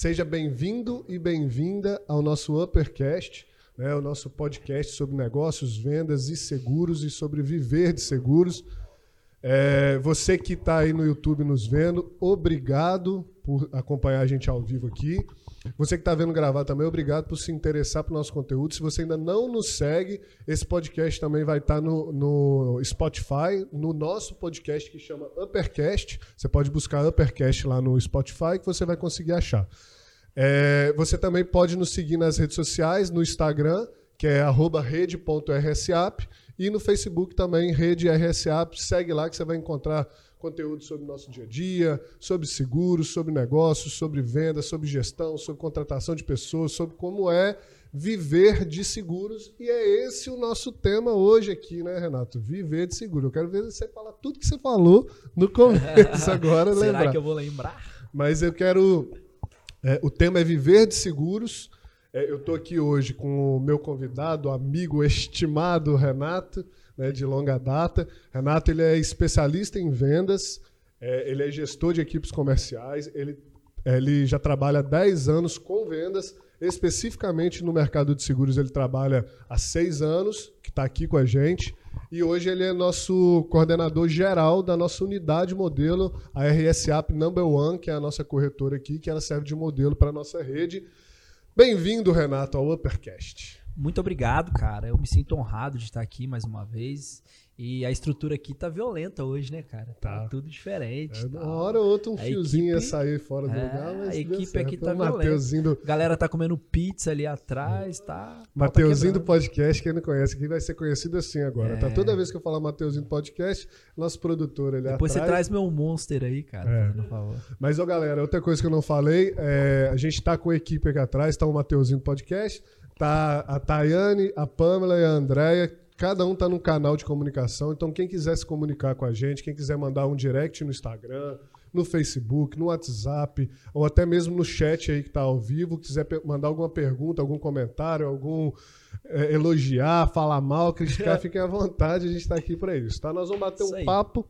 Seja bem-vindo e bem-vinda ao nosso Uppercast, né, o nosso podcast sobre negócios, vendas e seguros e sobre viver de seguros. É, você que está aí no YouTube nos vendo, obrigado por acompanhar a gente ao vivo aqui. Você que está vendo gravar também, obrigado por se interessar pelo nosso conteúdo. Se você ainda não nos segue, esse podcast também vai estar tá no, no Spotify, no nosso podcast que chama Uppercast. Você pode buscar Uppercast lá no Spotify que você vai conseguir achar. É, você também pode nos seguir nas redes sociais, no Instagram, que é rede.rsap, e no Facebook também, Rede RSAP. Segue lá que você vai encontrar conteúdo sobre o nosso dia a dia, sobre seguros, sobre negócios, sobre vendas, sobre gestão, sobre contratação de pessoas, sobre como é viver de seguros. E é esse o nosso tema hoje aqui, né, Renato? Viver de seguro. Eu quero ver você falar tudo que você falou no começo agora. Será lembrar. que eu vou lembrar? Mas eu quero. É, o tema é viver de seguros. É, eu estou aqui hoje com o meu convidado, amigo estimado Renato né, de longa data. Renato ele é especialista em vendas, é, ele é gestor de equipes comerciais, ele, ele já trabalha há 10 anos com vendas, especificamente no mercado de seguros ele trabalha há 6 anos, que está aqui com a gente. E hoje ele é nosso coordenador geral da nossa unidade modelo, a RSAP Number One, que é a nossa corretora aqui, que ela serve de modelo para a nossa rede. Bem-vindo, Renato, ao Uppercast. Muito obrigado, cara. Eu me sinto honrado de estar aqui mais uma vez. E a estrutura aqui tá violenta hoje, né, cara? Tá, tá tudo diferente. É, tá. Uma hora ou outra um a fiozinho equipe... ia sair fora do é, lugar, mas a equipe aqui tá violenta. Do... Galera tá comendo pizza ali atrás, tá? Mateuzinho do podcast, quem não conhece aqui vai ser conhecido assim agora, tá? é. tá? Toda vez que eu falar Mateuzinho do podcast, nosso produtor ali Depois atrás. você traz meu monster aí, cara, é. por favor. Mas, ó, galera, outra coisa que eu não falei, é, a gente tá com a equipe aqui atrás, tá o Mateuzinho do podcast, Tá a Tayane, a Pamela e a Andréia. Cada um está num canal de comunicação. Então, quem quiser se comunicar com a gente, quem quiser mandar um direct no Instagram, no Facebook, no WhatsApp, ou até mesmo no chat aí que está ao vivo, quiser mandar alguma pergunta, algum comentário, algum é, elogiar, falar mal, criticar, fiquem à vontade, a gente está aqui para isso. Tá? Nós vamos bater um papo.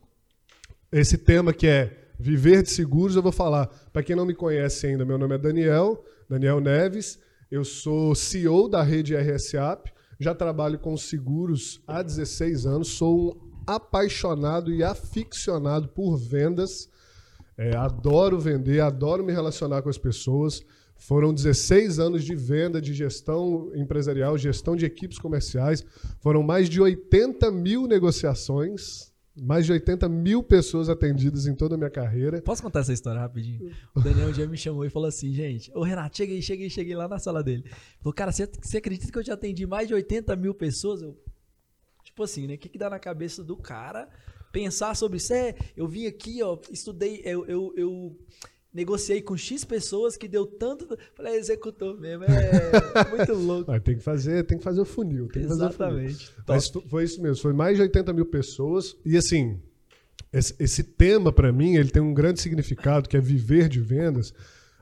Esse tema que é viver de seguros, eu vou falar. Para quem não me conhece ainda, meu nome é Daniel, Daniel Neves. Eu sou CEO da rede RSAP, já trabalho com seguros há 16 anos, sou um apaixonado e aficionado por vendas. É, adoro vender, adoro me relacionar com as pessoas. Foram 16 anos de venda, de gestão empresarial, gestão de equipes comerciais. Foram mais de 80 mil negociações mais de 80 mil pessoas atendidas em toda a minha carreira. Posso contar essa história rapidinho? O Daniel um dia me chamou e falou assim, gente, ô Renato, cheguei, cheguei, cheguei lá na sala dele. Falou, cara, você, você acredita que eu já atendi mais de 80 mil pessoas? Eu, tipo assim, né? O que, que dá na cabeça do cara pensar sobre isso? É, eu vim aqui, ó, estudei, eu, eu, eu negociei com X pessoas que deu tanto. Falei, executou mesmo. É muito louco. Ah, tem que fazer, tem que fazer o funil. Exatamente. O funil. Mas foi isso mesmo, foi mais de 80 mil pessoas. E assim, esse, esse tema, para mim, ele tem um grande significado, que é viver de vendas,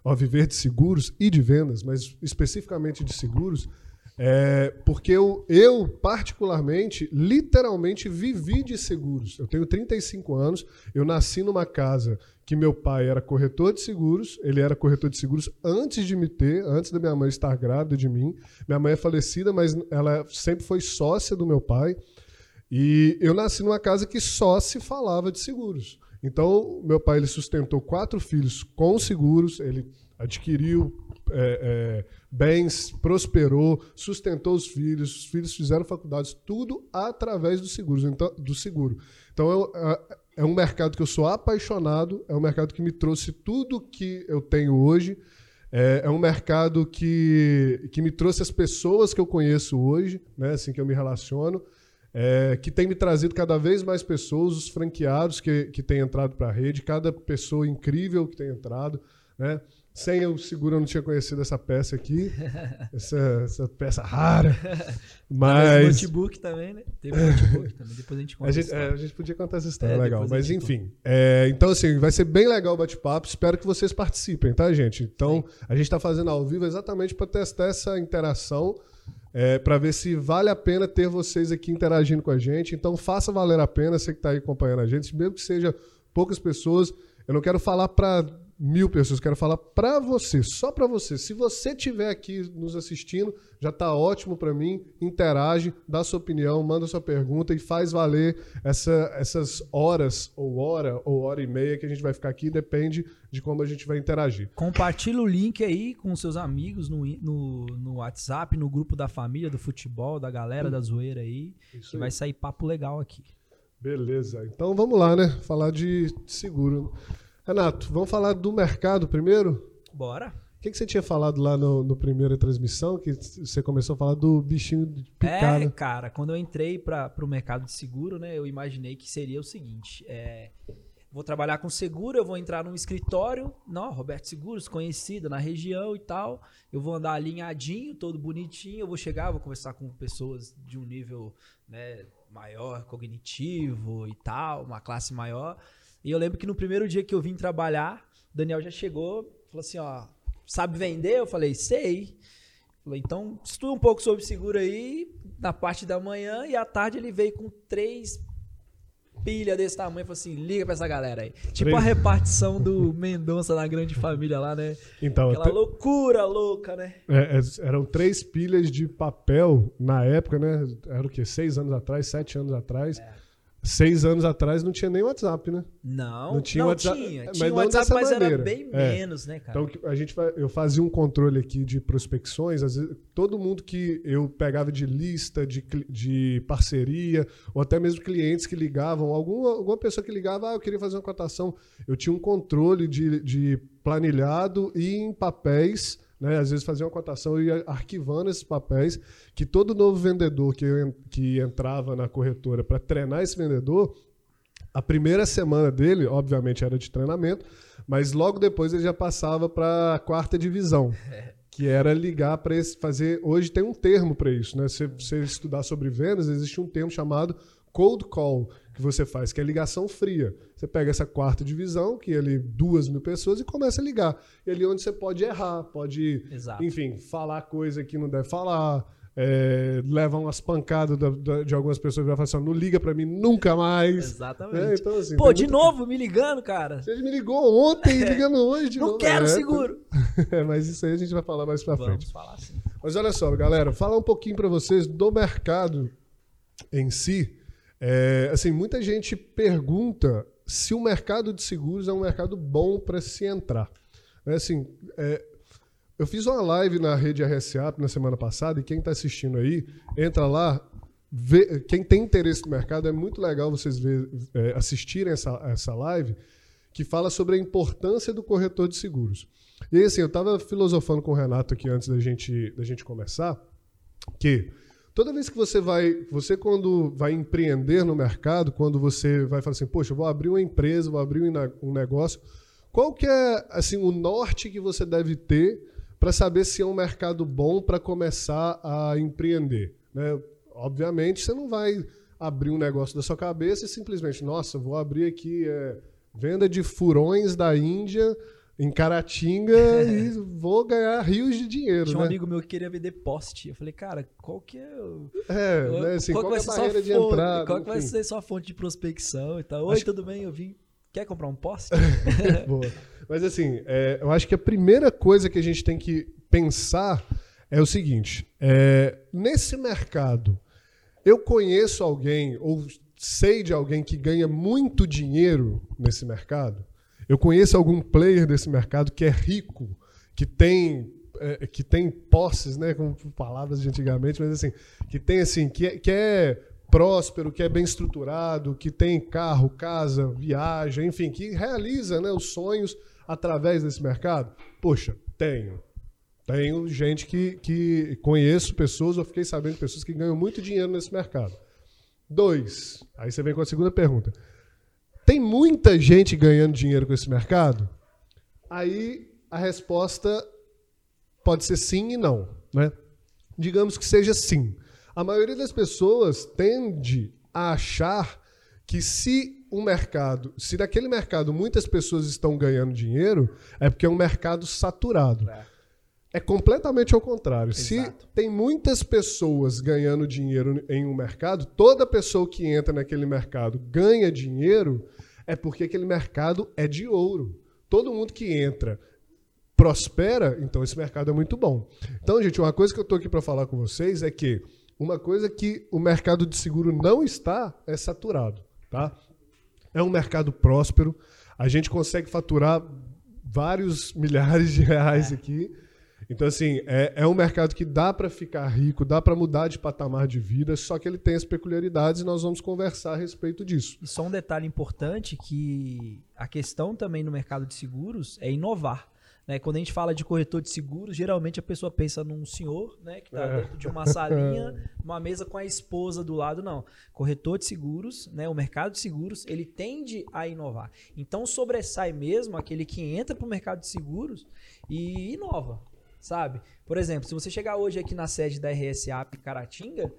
ó, viver de seguros e de vendas, mas especificamente de seguros. É, porque eu, eu, particularmente, literalmente vivi de seguros. Eu tenho 35 anos, eu nasci numa casa que meu pai era corretor de seguros, ele era corretor de seguros antes de me ter, antes da minha mãe estar grávida de mim. Minha mãe é falecida, mas ela sempre foi sócia do meu pai. E eu nasci numa casa que só se falava de seguros. Então, meu pai ele sustentou quatro filhos com seguros, ele adquiriu é, é, bens, prosperou, sustentou os filhos, os filhos fizeram faculdades, tudo através do, seguros, então, do seguro. Então eu, é um mercado que eu sou apaixonado, é um mercado que me trouxe tudo que eu tenho hoje, é, é um mercado que, que me trouxe as pessoas que eu conheço hoje, né, assim que eu me relaciono. É, que tem me trazido cada vez mais pessoas, os franqueados que, que têm entrado para a rede, cada pessoa incrível que tem entrado. Né? Sem o seguro eu não tinha conhecido essa peça aqui. essa, essa peça rara. Mas. notebook também, né? Teve notebook também. Depois a gente conta. A gente, é, a gente podia contar essa história, é, legal. Mas enfim. É, então, assim, vai ser bem legal o bate-papo. Espero que vocês participem, tá, gente? Então, Sim. a gente está fazendo ao vivo exatamente para testar essa interação. É, para ver se vale a pena ter vocês aqui interagindo com a gente. Então, faça valer a pena, você que está aí acompanhando a gente, mesmo que seja poucas pessoas. Eu não quero falar para mil pessoas, quero falar para você, só para você. Se você estiver aqui nos assistindo, já está ótimo para mim. Interage, dá sua opinião, manda sua pergunta e faz valer essa, essas horas, ou hora, ou hora e meia que a gente vai ficar aqui, depende de como a gente vai interagir. Compartilha o link aí com seus amigos no, no, no WhatsApp, no grupo da família, do futebol, da galera, hum. da zoeira aí. Isso que aí. vai sair papo legal aqui. Beleza. Então vamos lá, né? Falar de seguro. Renato, vamos falar do mercado primeiro? Bora. O que, que você tinha falado lá no, no primeira transmissão? Que você começou a falar do bichinho de picar, É, né? cara, quando eu entrei para o mercado de seguro, né, eu imaginei que seria o seguinte: é, vou trabalhar com seguro, eu vou entrar num escritório, não, Roberto Seguros, conhecido na região e tal. Eu vou andar alinhadinho, todo bonitinho, eu vou chegar, vou conversar com pessoas de um nível né, maior, cognitivo e tal, uma classe maior. E eu lembro que no primeiro dia que eu vim trabalhar, o Daniel já chegou, falou assim, ó, sabe vender? Eu falei, sei. Falei, então estuda um pouco sobre seguro aí, na parte da manhã, e à tarde ele veio com três pilha desse tamanho, falou assim, liga pra essa galera aí. Tipo a repartição do Mendonça na grande família lá, né? Então, Aquela loucura louca, né? É, é, eram três pilhas de papel na época, né? Era o quê? Seis anos atrás, sete anos atrás. É. Seis anos atrás não tinha nem WhatsApp, né? Não, não tinha não WhatsApp. Tinha, mas tinha WhatsApp, mas maneira. era bem é. menos, né, cara? Então a gente, eu fazia um controle aqui de prospecções, às vezes, todo mundo que eu pegava de lista, de, de parceria, ou até mesmo clientes que ligavam, alguma, alguma pessoa que ligava, ah, eu queria fazer uma cotação. Eu tinha um controle de, de planilhado e em papéis né? Às vezes fazia uma cotação e ia arquivando esses papéis, que todo novo vendedor que, que entrava na corretora para treinar esse vendedor, a primeira semana dele, obviamente, era de treinamento, mas logo depois ele já passava para a quarta divisão. Que era ligar para fazer. Hoje tem um termo para isso, né? Se você estudar sobre vendas, existe um termo chamado cold call, que você faz, que é ligação fria. Você pega essa quarta divisão, que é ali duas mil pessoas, e começa a ligar. E ali onde você pode errar, pode, Exato. enfim, falar coisa que não deve falar, é, levar umas pancadas da, da, de algumas pessoas que vai falar assim, não liga pra mim nunca mais. Exatamente. É, então, assim, Pô, de muito... novo me ligando, cara. Você me ligou ontem, é. ligando hoje de não novo. Não quero é, seguro. É, mas isso aí a gente vai falar mais pra Vamos frente. falar sim. Mas olha só, galera, falar um pouquinho para vocês do mercado em si. É, assim, muita gente pergunta se o mercado de seguros é um mercado bom para se entrar. É, assim, é, eu fiz uma live na rede RSA na semana passada e quem está assistindo aí, entra lá. Vê, quem tem interesse no mercado, é muito legal vocês ver, é, assistirem essa, essa live que fala sobre a importância do corretor de seguros. E assim, eu estava filosofando com o Renato aqui antes da gente, da gente começar, que Toda vez que você vai, você quando vai empreender no mercado, quando você vai falar assim, poxa, vou abrir uma empresa, vou abrir um negócio, qual que é assim o norte que você deve ter para saber se é um mercado bom para começar a empreender? Né? Obviamente, você não vai abrir um negócio da sua cabeça e simplesmente, nossa, vou abrir aqui é, venda de furões da Índia em Caratinga e vou ganhar rios de dinheiro. Tinha um né? amigo meu que queria vender poste. Eu falei, cara, qual que é o. É, né, assim, qual, qual é a barreira de entrada? Qual que vai ser sua fonte de prospecção e tal? Oi, acho... tudo bem? Eu vim. Quer comprar um poste? Boa. Mas assim, é, eu acho que a primeira coisa que a gente tem que pensar é o seguinte: é, nesse mercado, eu conheço alguém ou sei de alguém que ganha muito dinheiro nesse mercado? Eu conheço algum player desse mercado que é rico, que tem é, que tem posses, né, com palavras de antigamente, mas assim, que tem assim, que é, que é próspero, que é bem estruturado, que tem carro, casa, viaja, enfim, que realiza, né, os sonhos através desse mercado? Poxa, tenho. Tenho gente que, que conheço pessoas, ou fiquei sabendo de pessoas que ganham muito dinheiro nesse mercado. Dois. Aí você vem com a segunda pergunta. Tem muita gente ganhando dinheiro com esse mercado? Aí a resposta pode ser sim e não. Né? Digamos que seja sim. A maioria das pessoas tende a achar que se o mercado, se daquele mercado muitas pessoas estão ganhando dinheiro, é porque é um mercado saturado. É, é completamente ao contrário. Exato. Se tem muitas pessoas ganhando dinheiro em um mercado, toda pessoa que entra naquele mercado ganha dinheiro, é porque aquele mercado é de ouro. todo mundo que entra prospera, então esse mercado é muito bom. Então, gente, uma coisa que eu estou aqui para falar com vocês é que uma coisa que o mercado de seguro não está é saturado, tá? É um mercado próspero, a gente consegue faturar vários milhares de reais é. aqui. Então, assim, é, é um mercado que dá para ficar rico, dá para mudar de patamar de vida, só que ele tem as peculiaridades e nós vamos conversar a respeito disso. E só um detalhe importante que a questão também no mercado de seguros é inovar. Né? Quando a gente fala de corretor de seguros, geralmente a pessoa pensa num senhor né, que está é. dentro de uma salinha, uma mesa com a esposa do lado. Não. Corretor de seguros, né, o mercado de seguros, ele tende a inovar. Então sobressai mesmo aquele que entra para o mercado de seguros e inova sabe? Por exemplo, se você chegar hoje aqui na sede da RSA Caratinga,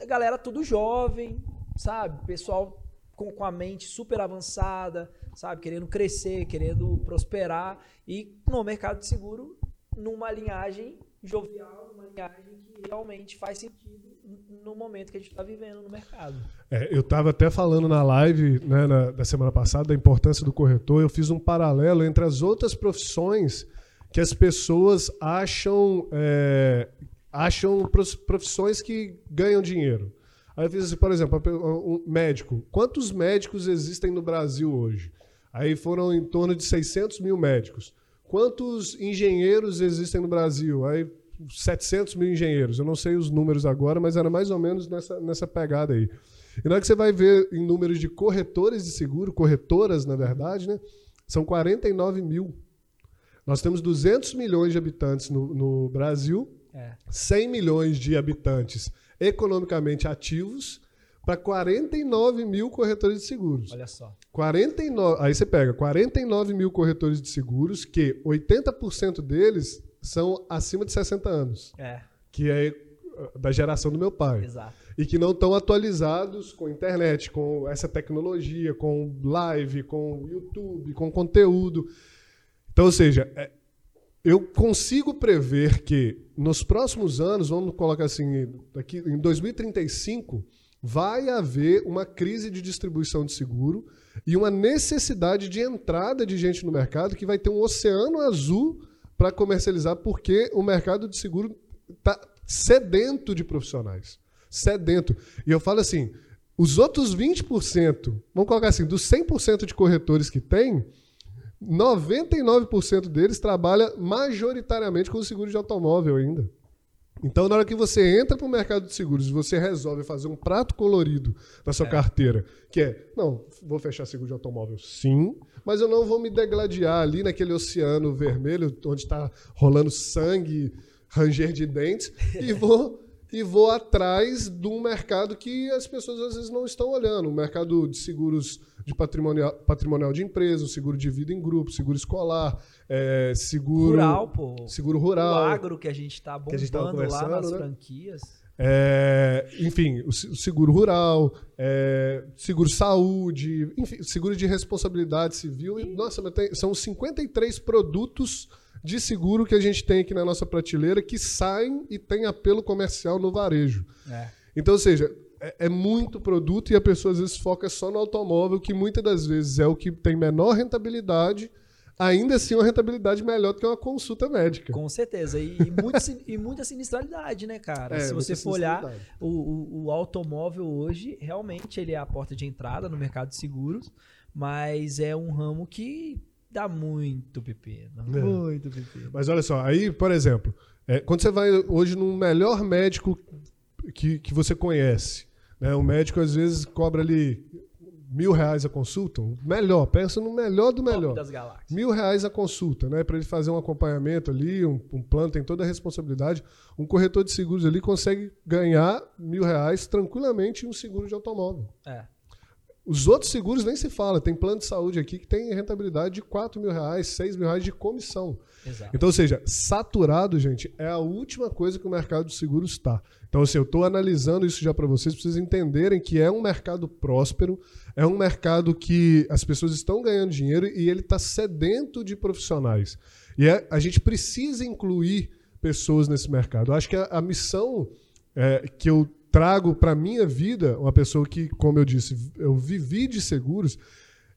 a galera tudo jovem, sabe? Pessoal com, com a mente super avançada, sabe? Querendo crescer, querendo prosperar e no mercado de seguro, numa linhagem jovial, uma linhagem que realmente faz sentido no momento que a gente está vivendo no mercado. É, eu estava até falando na live né, na, da semana passada da importância do corretor. Eu fiz um paralelo entre as outras profissões que as pessoas acham, é, acham profissões que ganham dinheiro. Aí eu fiz assim, por exemplo, um médico. Quantos médicos existem no Brasil hoje? Aí foram em torno de 600 mil médicos. Quantos engenheiros existem no Brasil? Aí 700 mil engenheiros. Eu não sei os números agora, mas era mais ou menos nessa, nessa pegada aí. E na hora que você vai ver em números de corretores de seguro, corretoras, na verdade, né, são 49 mil. Nós temos 200 milhões de habitantes no, no Brasil, é. 100 milhões de habitantes economicamente ativos para 49 mil corretores de seguros. Olha só. 49, aí você pega 49 mil corretores de seguros, que 80% deles são acima de 60 anos. É. Que é da geração do meu pai. Exato. E que não estão atualizados com internet, com essa tecnologia, com live, com YouTube, com conteúdo. Então, ou seja, é, eu consigo prever que nos próximos anos, vamos colocar assim, aqui em 2035, vai haver uma crise de distribuição de seguro e uma necessidade de entrada de gente no mercado que vai ter um oceano azul para comercializar, porque o mercado de seguro está sedento de profissionais. Sedento. E eu falo assim, os outros 20%, vamos colocar assim, dos 100% de corretores que tem, 99% deles trabalha majoritariamente com seguro de automóvel ainda. Então, na hora que você entra para o mercado de seguros e você resolve fazer um prato colorido na sua é. carteira, que é, não, vou fechar seguro de automóvel, sim, mas eu não vou me degladiar ali naquele oceano vermelho onde está rolando sangue, ranger de dentes, e vou e vou atrás de um mercado que as pessoas às vezes não estão olhando. O mercado de seguros de patrimonial, patrimonial de empresa, seguro de vida em grupo, seguro escolar, é, seguro. Rural, pô. Seguro rural. O agro que a gente está bombando lá nas né? franquias. É, enfim, o seguro rural, é, seguro saúde, enfim, seguro de responsabilidade civil. E, nossa, tem, são 53 produtos de seguro que a gente tem aqui na nossa prateleira que saem e tem apelo comercial no varejo. É. Então, ou seja, é, é, muito produto e a pessoa às vezes foca só no automóvel, que muitas das vezes é o que tem menor rentabilidade, ainda assim uma rentabilidade melhor do que uma consulta médica. Com certeza. E, e, muito, e muita sinistralidade, né, cara? É, Se você for olhar, o, o, o, automóvel hoje, realmente ele é a porta de entrada no mercado de seguros, mas é um ramo que dá muito pepino. É. Muito pepino. Mas olha só, aí, por exemplo, é, quando você vai hoje no melhor médico que, que você conhece, né, o médico às vezes cobra ali mil reais a consulta, melhor, pensa no melhor do melhor. Mil reais a consulta, né? Para ele fazer um acompanhamento ali, um, um, plano, tem toda a responsabilidade. Um corretor de seguros ali consegue ganhar mil reais tranquilamente em um seguro de automóvel. É. Os outros seguros nem se fala. Tem plano de saúde aqui que tem rentabilidade de 4 mil reais, 6 mil reais de comissão. Exato. Então, ou seja, saturado, gente, é a última coisa que o mercado de seguros está. Então, assim, eu estou analisando isso já para vocês, para vocês entenderem que é um mercado próspero, é um mercado que as pessoas estão ganhando dinheiro e ele está sedento de profissionais. E é, a gente precisa incluir pessoas nesse mercado. Eu acho que a, a missão é, que eu trago para minha vida uma pessoa que, como eu disse, eu vivi de seguros.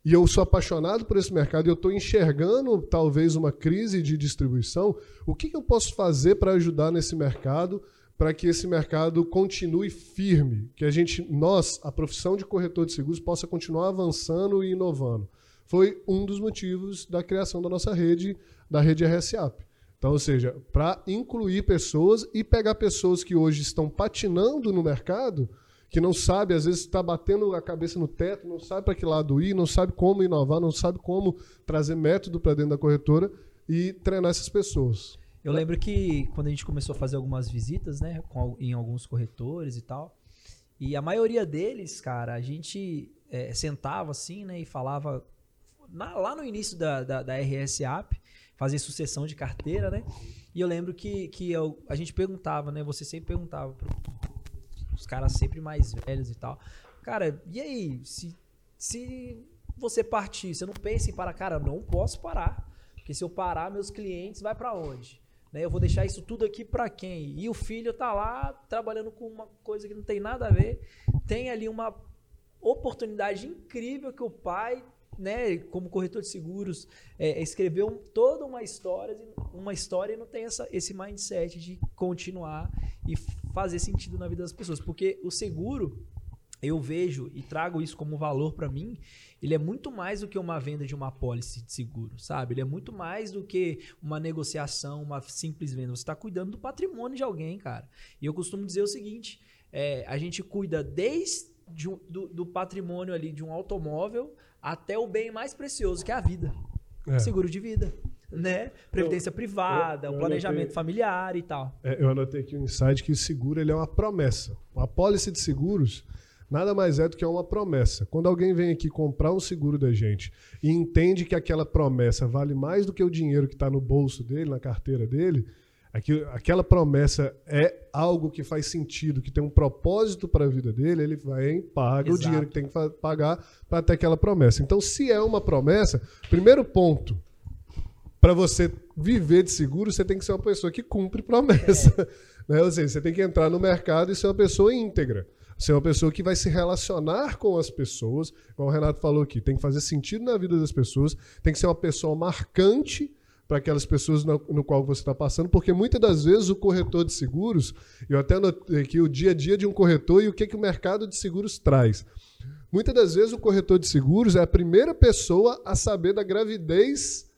e eu sou apaixonado por esse mercado e eu estou enxergando talvez uma crise de distribuição, o que, que eu posso fazer para ajudar nesse mercado, para que esse mercado continue firme, que a gente, nós, a profissão de corretor de seguros, possa continuar avançando e inovando. Foi um dos motivos da criação da nossa rede, da rede RSAP. Então, ou seja, para incluir pessoas e pegar pessoas que hoje estão patinando no mercado, que não sabe, às vezes está batendo a cabeça no teto, não sabe para que lado ir, não sabe como inovar, não sabe como trazer método para dentro da corretora e treinar essas pessoas. Eu lembro que quando a gente começou a fazer algumas visitas, né, em alguns corretores e tal, e a maioria deles, cara, a gente é, sentava assim, né, e falava na, lá no início da, da, da RS App, fazer sucessão de carteira, né? E eu lembro que, que eu, a gente perguntava, né? Você sempre perguntava para os caras sempre mais velhos e tal. Cara, e aí? Se, se você partir, você não pensa em parar? Cara, não posso parar. Porque se eu parar, meus clientes vai para onde? Né? Eu vou deixar isso tudo aqui para quem? E o filho tá lá trabalhando com uma coisa que não tem nada a ver. Tem ali uma oportunidade incrível que o pai né, como corretor de seguros, é, escreveu toda uma história, uma história e não tem essa, esse mindset de continuar e fazer sentido na vida das pessoas. Porque o seguro, eu vejo e trago isso como valor para mim, ele é muito mais do que uma venda de uma pólice de seguro, sabe? Ele é muito mais do que uma negociação, uma simples venda. Você está cuidando do patrimônio de alguém, cara. E eu costumo dizer o seguinte: é, a gente cuida desde de um, do, do patrimônio ali de um automóvel até o bem mais precioso, que é a vida. É. Seguro de vida. Né? Previdência eu, privada, eu, eu planejamento anotei, familiar e tal. É, eu anotei aqui um insight que o seguro ele é uma promessa. Uma pólice de seguros nada mais é do que uma promessa. Quando alguém vem aqui comprar um seguro da gente e entende que aquela promessa vale mais do que o dinheiro que está no bolso dele, na carteira dele, aquela promessa é algo que faz sentido, que tem um propósito para a vida dele, ele vai e paga Exato. o dinheiro que tem que pagar para ter aquela promessa. Então, se é uma promessa, primeiro ponto, para você viver de seguro, você tem que ser uma pessoa que cumpre promessa. É. Né? Ou seja, você tem que entrar no mercado e ser uma pessoa íntegra. Ser uma pessoa que vai se relacionar com as pessoas, como o Renato falou aqui, tem que fazer sentido na vida das pessoas, tem que ser uma pessoa marcante para aquelas pessoas no, no qual você está passando, porque muitas das vezes o corretor de seguros, eu até notei aqui o dia a dia de um corretor e o que, que o mercado de seguros traz. Muitas das vezes o corretor de seguros é a primeira pessoa a saber da gravidez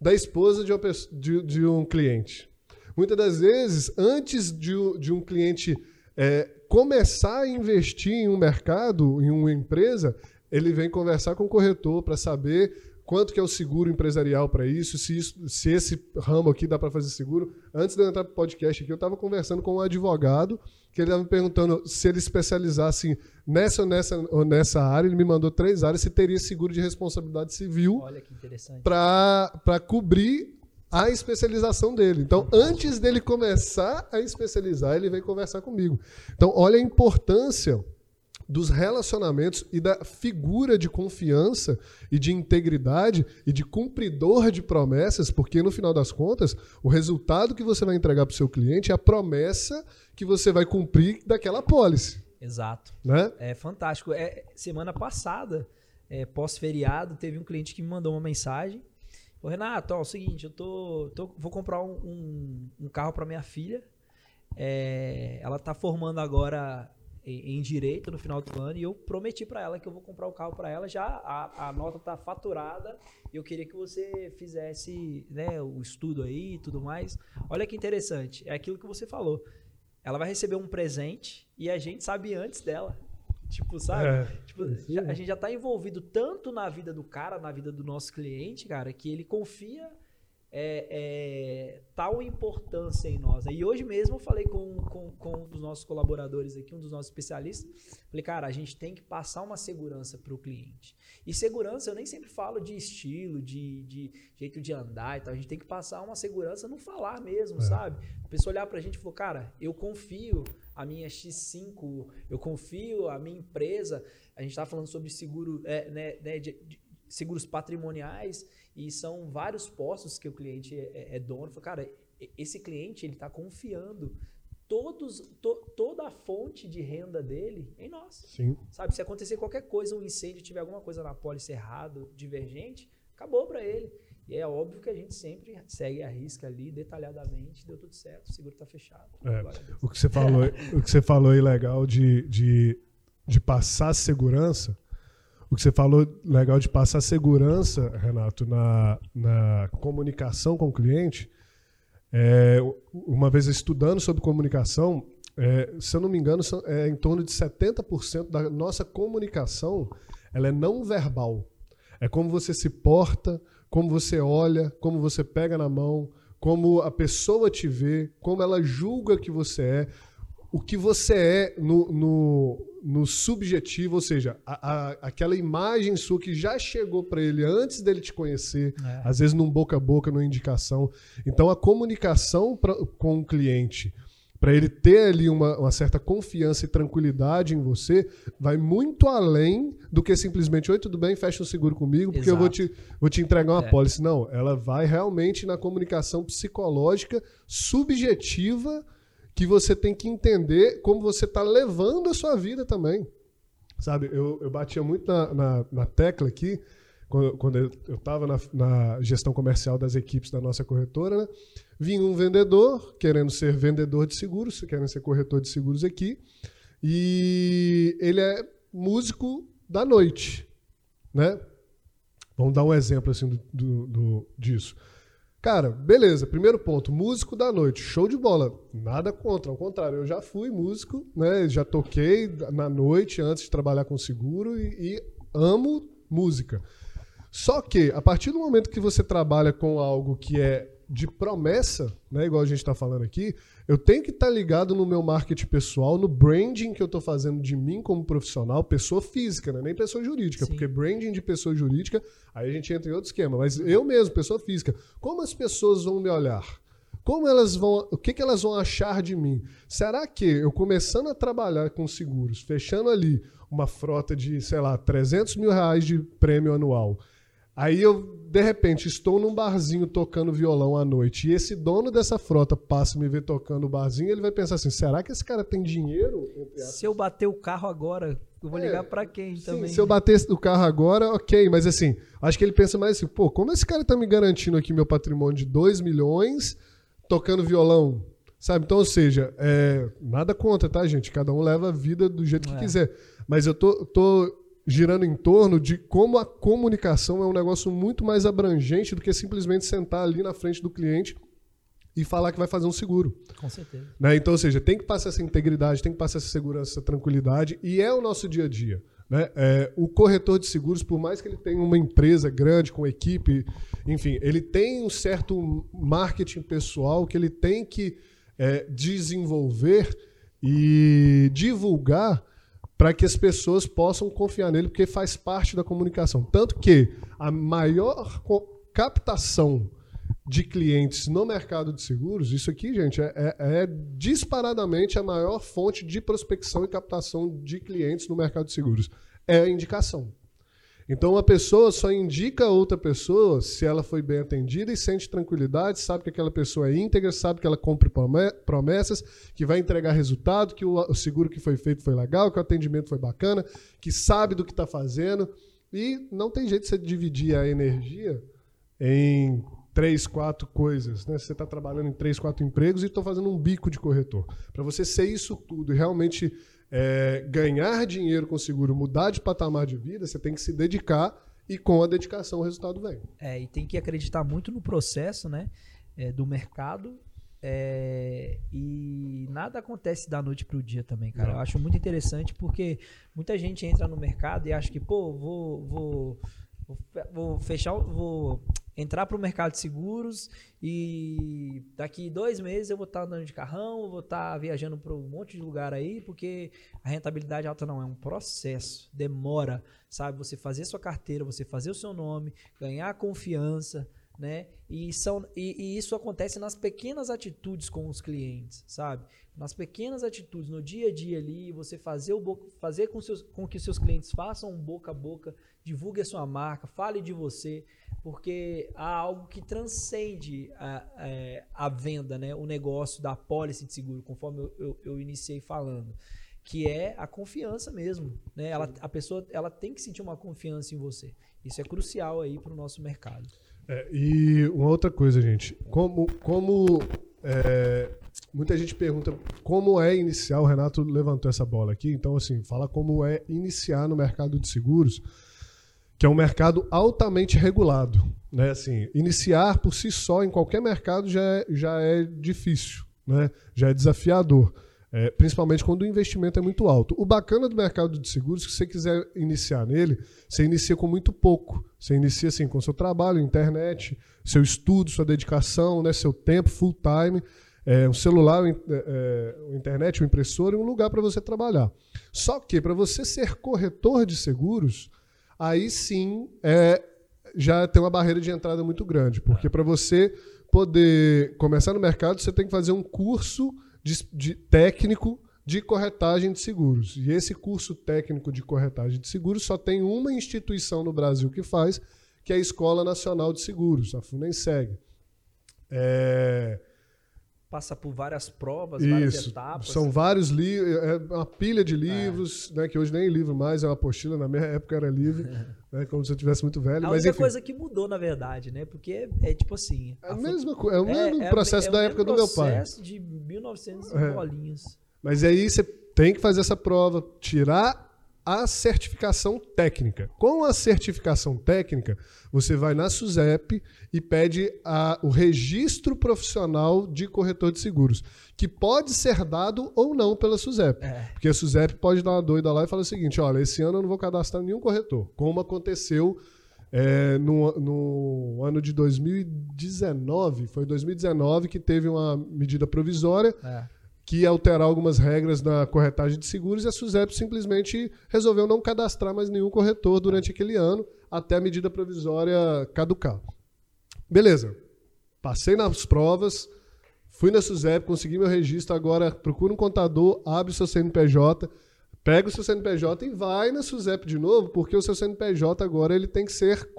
da esposa de, uma, de, de um cliente. Muitas das vezes, antes de, de um cliente é, começar a investir em um mercado, em uma empresa, ele vem conversar com o corretor para saber quanto que é o seguro empresarial para isso, se, isso, se esse ramo aqui dá para fazer seguro. Antes de eu entrar para o podcast aqui, eu estava conversando com um advogado que ele estava me perguntando se ele especializasse nessa ou nessa, ou nessa área. Ele me mandou três áreas, se teria seguro de responsabilidade civil para cobrir a especialização dele. Então, antes dele começar a especializar, ele veio conversar comigo. Então, olha a importância dos relacionamentos e da figura de confiança e de integridade e de cumpridor de promessas, porque no final das contas, o resultado que você vai entregar para o seu cliente é a promessa que você vai cumprir daquela pólice. Exato. Né? É fantástico. É, semana passada, é, pós-feriado, teve um cliente que me mandou uma mensagem. Ô, Renato, ó, é o seguinte, eu tô, tô vou comprar um, um, um carro para minha filha. É, ela está formando agora em, em, direito no final do ano e eu prometi para ela que eu vou comprar o carro para ela. Já a, a nota tá faturada e eu queria que você fizesse né, o estudo aí e tudo mais. Olha que interessante, é aquilo que você falou. Ela vai receber um presente e a gente sabe antes dela. Tipo, sabe? É, tipo, já, a gente já tá envolvido tanto na vida do cara, na vida do nosso cliente, cara, que ele confia é, é, tal importância em nós. E hoje mesmo eu falei com, com, com, um dos nossos colaboradores aqui, um dos nossos especialistas, falei, cara, a gente tem que passar uma segurança para o cliente. E segurança, eu nem sempre falo de estilo, de, de, jeito de andar e tal, a gente tem que passar uma segurança no falar mesmo, é. sabe? A pessoa olhar para a gente e falar, cara, eu confio a minha X5, eu confio a minha empresa, a gente está falando sobre seguro, é, né, né, de, de, seguros patrimoniais, e são vários postos que o cliente é, é, é dono. Fala, cara, esse cliente ele está confiando todos, to, toda a fonte de renda dele em nós. Sim. Sabe, se acontecer qualquer coisa, um incêndio, tiver alguma coisa na pólice errado, divergente, acabou para ele. E é óbvio que a gente sempre segue a risca ali detalhadamente, deu tudo certo, o seguro está fechado. É, o que você falou, o que você falou aí legal de, de, de passar segurança, o que você falou legal de passar segurança, Renato, na, na comunicação com o cliente, é, uma vez estudando sobre comunicação, é, se eu não me engano, é em torno de 70% da nossa comunicação ela é não verbal. É como você se porta, como você olha, como você pega na mão, como a pessoa te vê, como ela julga que você é, o que você é no, no, no subjetivo, ou seja, a, a, aquela imagem sua que já chegou para ele antes dele te conhecer, é. às vezes num boca a boca, numa indicação. Então a comunicação pra, com o cliente para ele ter ali uma, uma, certa confiança e tranquilidade em você, vai muito além do que simplesmente, oi, tudo bem, fecha um seguro comigo, porque Exato. eu vou te, vou te entregar uma é. pólice. Não, ela vai realmente na comunicação psicológica subjetiva que você tem que entender como você está levando a sua vida também. Sabe, eu, eu batia muito na, na, na tecla aqui, quando, quando eu estava na, na, gestão comercial das equipes da nossa corretora, né? vinha um vendedor querendo ser vendedor de seguros, querendo ser corretor de seguros aqui, e ele é músico da noite, né? Vamos dar um exemplo assim do, do, do, disso. Cara, beleza, primeiro ponto, músico da noite, show de bola. Nada contra, ao contrário, eu já fui músico, né? Já toquei na noite antes de trabalhar com seguro e, e amo música. Só que, a partir do momento que você trabalha com algo que é de promessa, né, igual a gente está falando aqui, eu tenho que estar tá ligado no meu marketing pessoal, no branding que eu estou fazendo de mim como profissional, pessoa física, né, nem pessoa jurídica, Sim. porque branding de pessoa jurídica, aí a gente entra em outro esquema, mas eu mesmo, pessoa física, como as pessoas vão me olhar? Como elas vão, o que, que elas vão achar de mim? Será que eu começando a trabalhar com seguros, fechando ali uma frota de, sei lá, 300 mil reais de prêmio anual, Aí eu, de repente, estou num barzinho tocando violão à noite e esse dono dessa frota passa me ver tocando o barzinho, ele vai pensar assim: será que esse cara tem dinheiro? Se eu bater o carro agora, eu vou ligar é, para quem sim, também? Se eu bater o carro agora, ok, mas assim, acho que ele pensa mais assim: pô, como esse cara tá me garantindo aqui meu patrimônio de 2 milhões tocando violão? Sabe? Então, ou seja, é, nada contra, tá, gente? Cada um leva a vida do jeito que é. quiser. Mas eu tô, tô girando em torno de como a comunicação é um negócio muito mais abrangente do que simplesmente sentar ali na frente do cliente e falar que vai fazer um seguro. Com certeza. Né? Então, ou seja, tem que passar essa integridade, tem que passar essa segurança, essa tranquilidade, e é o nosso dia a dia. Né? É, o corretor de seguros, por mais que ele tenha uma empresa grande, com equipe, enfim, ele tem um certo marketing pessoal que ele tem que é, desenvolver e divulgar para que as pessoas possam confiar nele, porque faz parte da comunicação. Tanto que a maior captação de clientes no mercado de seguros, isso aqui, gente, é, é, é, disparadamente a maior fonte de prospecção e captação de clientes no mercado de seguros. É a indicação. Então, uma pessoa só indica outra pessoa se ela foi bem atendida e sente tranquilidade, sabe que aquela pessoa é íntegra, sabe que ela cumpre promessas, que vai entregar resultado, que o seguro que foi feito foi legal, que o atendimento foi bacana, que sabe do que está fazendo. E não tem jeito de você dividir a energia em três, quatro coisas. Né? Você está trabalhando em três, quatro empregos e estou fazendo um bico de corretor. Para você ser isso tudo e realmente é, ganhar dinheiro com seguro, mudar de patamar de vida, você tem que se dedicar e com a dedicação o resultado vem. É, e tem que acreditar muito no processo né, é, do mercado. É, e nada acontece da noite para o dia também, cara. Eu acho muito interessante porque muita gente entra no mercado e acha que, pô, vou, vou Vou fechar, vou entrar para o mercado de seguros e daqui dois meses eu vou estar andando de carrão, vou estar viajando para um monte de lugar aí, porque a rentabilidade alta não é um processo, demora, sabe? Você fazer sua carteira, você fazer o seu nome, ganhar confiança, né? E, são, e, e, isso acontece nas pequenas atitudes com os clientes, sabe? Nas pequenas atitudes, no dia a dia ali, você fazer, o fazer com, seus, com que seus clientes façam um boca a boca, divulgue a sua marca, fale de você, porque há algo que transcende a, a, é, a venda, né? O negócio da pólice de seguro, conforme eu, eu, eu iniciei falando que é a confiança mesmo, né? Ela, a pessoa ela tem que sentir uma confiança em você. Isso é crucial aí para o nosso mercado. É, e uma outra coisa, gente, como, como é, muita gente pergunta como é iniciar, o Renato levantou essa bola aqui, então assim, fala como é iniciar no mercado de seguros, que é um mercado altamente regulado, né? Assim, iniciar por si só em qualquer mercado já é, já é difícil, né? Já é desafiador. É, principalmente quando o investimento é muito alto. O bacana do mercado de seguros, se você quiser iniciar nele, você inicia com muito pouco. Você inicia assim com seu trabalho, internet, seu estudo, sua dedicação, né, seu tempo full time, é, um celular, é, é, internet, um impressor e um lugar para você trabalhar. Só que para você ser corretor de seguros, aí sim é, já tem uma barreira de entrada muito grande, porque para você poder começar no mercado, você tem que fazer um curso de, de técnico de corretagem de seguros. E esse curso técnico de corretagem de seguros só tem uma instituição no Brasil que faz, que é a Escola Nacional de Seguros, a FUNENSEG. É, passa por várias provas, Isso. várias etapas. São vários livros, é uma pilha de livros, é. né, que hoje nem é livro mais, é uma apostila, na minha época era livro, né, como se eu tivesse muito velho. A mas, única coisa que mudou, na verdade, né? Porque é, é tipo assim... É, a mesma, é o mesmo é, é processo da época do meu pai. processo de 1900 é. bolinhas. Mas aí você tem que fazer essa prova, tirar a certificação técnica. Com a certificação técnica, você vai na SUSEP e pede a, o registro profissional de corretor de seguros, que pode ser dado ou não pela SUSEP. É. Porque a SUSEP pode dar uma doida lá e falar o seguinte: olha, esse ano eu não vou cadastrar nenhum corretor, como aconteceu é, no, no, ano de 2019. Foi 2019 que teve uma medida provisória. É que ia alterar algumas regras na corretagem de seguros e a SUSEP simplesmente resolveu não cadastrar mais nenhum corretor durante aquele ano, até a medida provisória caducar. Beleza. Passei nas provas, fui na SUSEP, consegui meu registro, agora procura um contador, abre o seu CNPJ, pega o seu CNPJ e vai na SUSEP de novo, porque o seu CNPJ agora ele tem que ser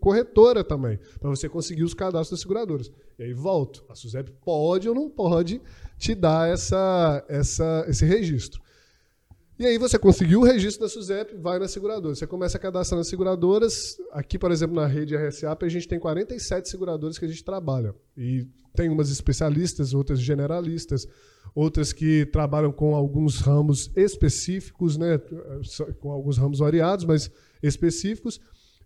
corretora também, para você conseguir os cadastros das seguradoras. E aí volto. A SUSEP pode ou não pode te dar essa, essa, esse registro. E aí você conseguiu o registro da SUSEP, vai na seguradora. Você começa a cadastrar nas seguradoras. Aqui, por exemplo, na rede RSAP, a gente tem 47 seguradoras que a gente trabalha. E tem umas especialistas, outras generalistas, outras que trabalham com alguns ramos específicos, né? com alguns ramos variados, mas específicos.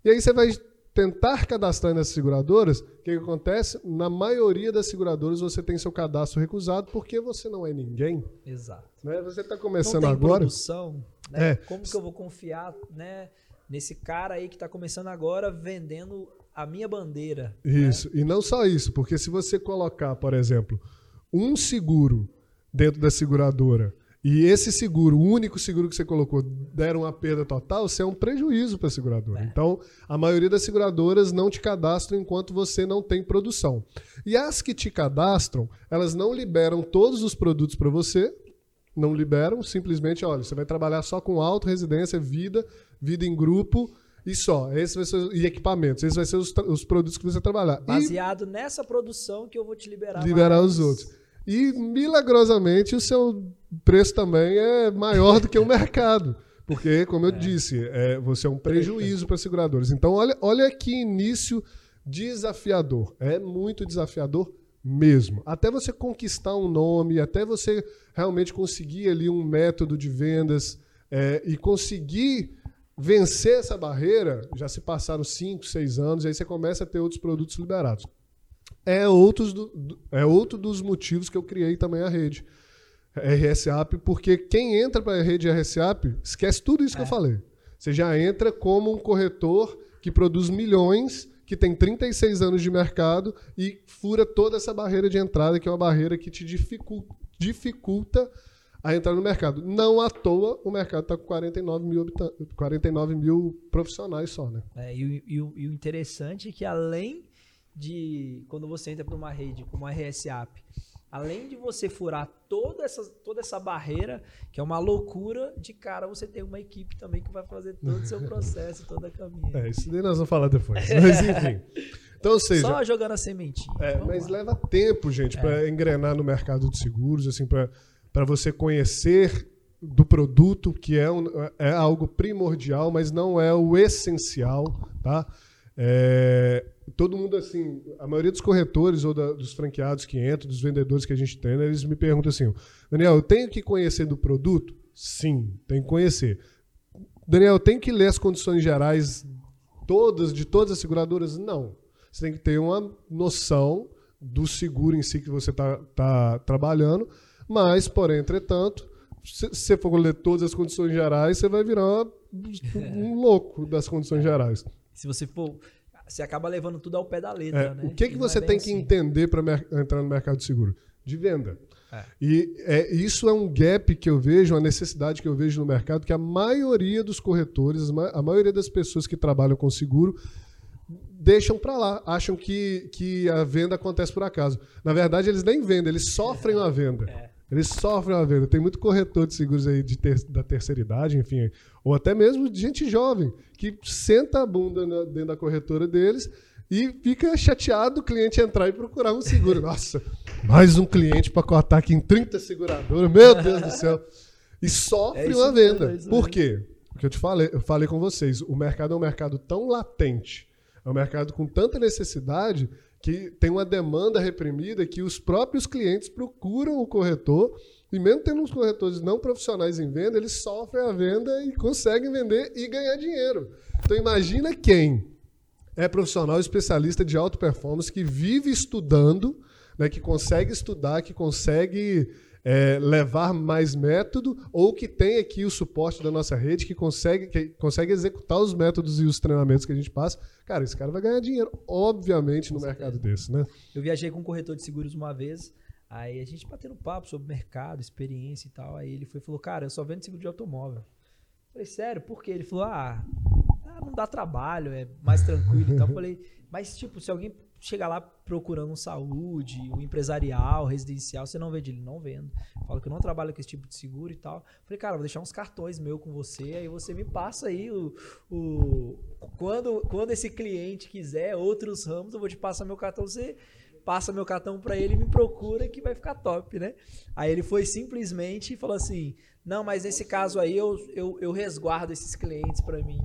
E aí você vai tentar cadastrar nas seguradoras, o que, que, acontece? Na maioria das seguradoras você tem seu cadastro recusado porque você não é ninguém. Exato. Né? Você está começando não tem agora. Produção, né? é. Como que eu vou confiar né, nesse cara aí que está começando agora vendendo a minha bandeira? Né? Isso. Né? E não só isso, porque se você colocar, por exemplo, um seguro dentro da seguradora e esse seguro, o único seguro que você colocou, deram uma perda total, você é um prejuízo para a seguradora. É. Então, a maioria das seguradoras não te cadastram enquanto você não tem produção. E as que te cadastram, elas não liberam todos os produtos para você, não liberam, simplesmente, olha, você vai trabalhar só com auto, residência, vida, vida em grupo e só. Esse vai ser, e equipamentos. Esses vão ser os, os produtos que você vai trabalhar. Baseado e, nessa produção que eu vou te liberar. Liberar mais. os outros. E milagrosamente o seu preço também é maior do que o mercado. Porque, como eu é. disse, é, você é um prejuízo para seguradores. Então, olha, olha que início desafiador. É muito desafiador mesmo. Até você conquistar um nome, até você realmente conseguir ali um método de vendas é, e conseguir vencer essa barreira, já se passaram 5, 6 anos, e aí você começa a ter outros produtos liberados é, outros do, é outro dos motivos que eu criei também a rede RSAP, porque quem entra para a rede RSAP esquece tudo isso é. que eu é. falei. Você já entra como um corretor que produz milhões, que tem 36 anos de mercado e fura toda essa barreira de entrada, que é uma barreira que te dificulta, dificulta a entrar no mercado. Não à toa o mercado está com 49 mil, 49 mil profissionais só. Né? É, e, e, e o interessante é que além de quando você entra para uma rede como a RSAP, além de você furar toda essa, toda essa barreira, que é uma loucura, de cara você tem uma equipe também que vai fazer todo o seu processo, toda a caminhada. É, isso daí nós vamos falar depois. Mas enfim. Então, seja, Só jogando a sementinha. É, mas lá. leva tempo, gente, para engrenar no mercado de seguros, assim, para você conhecer do produto, que é, um, é algo primordial, mas não é o essencial, tá? É, todo mundo, assim, a maioria dos corretores ou da- dos franqueados que entram, dos vendedores que a gente tem, né, eles me perguntam assim, Daniel, eu tenho que conhecer do produto? Sim, tem que conhecer. Daniel, eu tenho que ler as condições gerais todas, de todas as seguradoras? Não. Você tem que ter uma noção do seguro em si que você está tá trabalhando, mas, porém, entretanto, se você for ler todas as condições gerais, você vai virar um louco das condições gerais. Se você for. Você acaba levando tudo ao pé da letra, É, né? o que, que é você bem tem que assim. entender para entrar no mercado de seguro? De venda. É. E é, isso é um gap que eu vejo, uma necessidade que eu vejo no mercado, que a maioria dos corretores, a maioria das pessoas que trabalham com seguro, deixam para lá, acham que, que a venda acontece por acaso. Na verdade, eles nem vendem, eles sofrem uma venda. É. Eles sofrem uma venda. Tem muito corretor de seguros aí de ter- da terceira idade, enfim, ou até mesmo de gente jovem, que senta a bunda na- dentro da corretora deles e fica chateado do cliente entrar e procurar um seguro. Nossa, mais um cliente para cortar aqui em 30 seguradoras, meu Deus do céu. E sofre É uma venda. é Por quê? Porque eu te falei, eu falei com vocês, o mercado é um mercado tão latente, é um mercado com tanta necessidade que tem uma demanda reprimida que os próprios clientes procuram o corretor e mesmo tendo uns corretores não profissionais em venda, eles sofrem a venda e conseguem vender e ganhar dinheiro. Então imagina quem é profissional especialista de alta performance que vive estudando, né, que consegue estudar, que consegue é, levar mais método, ou que tem aqui o suporte da nossa rede, que consegue, que consegue executar os métodos e os treinamentos que a gente passa. Cara, esse cara vai ganhar dinheiro, obviamente, no mercado desse, né? Eu viajei com um corretor de seguros uma vez, aí a gente batendo papo sobre mercado, experiência e tal. Aí ele foi falou, cara, eu só vendo seguro de automóvel. Eu falei, sério, por quê? Ele falou, ah, ah, não dá trabalho, é mais tranquilo e tal. Eu falei, mas tipo, se alguém chegar lá procurando saúde, um empresarial, residencial, você não vende ele? Não vendo. Falo que eu não trabalho com esse tipo de seguro e tal. Falei, cara, vou deixar uns cartões meu com você, aí você me passa aí o. o quando, quando esse cliente quiser outros ramos, eu vou te passar meu cartão, você passa meu cartão pra ele e me procura que vai ficar top, né? Aí ele foi simplesmente e falou assim: Não, mas nesse caso aí eu, eu, eu resguardo esses clientes pra mim,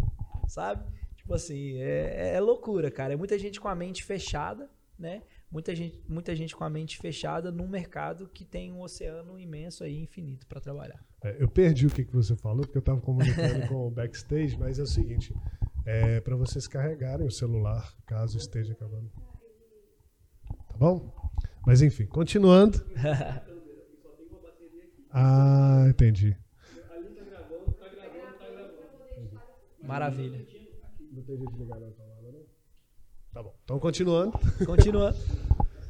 sabe? Tipo assim, é, é loucura, cara. É muita gente com a mente fechada, né? Muita gente, muita gente com a mente fechada num mercado que tem um oceano imenso aí, infinito pra trabalhar. É, eu perdi o que, que você falou, porque eu estava comunicando com o backstage, mas é o seguinte: é para vocês carregarem o celular, caso esteja acabando. Tá bom? Mas enfim, continuando. Ah, entendi. Maravilha. Não tem jeito de ligar na tomada, não? Tá bom. Então, continuando. Continua.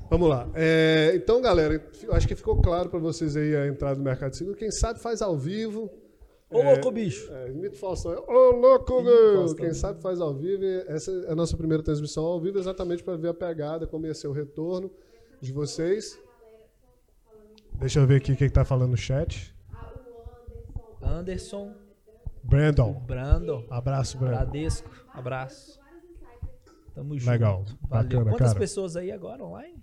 Vamos lá. É, então, galera, acho que ficou claro para vocês aí a entrada do mercado de seguro. Quem sabe faz ao vivo. Ô, louco, bicho. É, Mito Faustão. Ô, louco, meu! Quem sabe faz ao vivo. Essa é a nossa primeira transmissão ao vivo, exatamente para ver a pegada, como ia ser o retorno de vocês. Deixa eu ver aqui quem está falando no chat. Anderson, Brandon. Brando, Abraço, Brandon. Bradesco, abraço. Tamo junto. Legal. Valeu. Bacana, Quantas cara. pessoas aí agora online?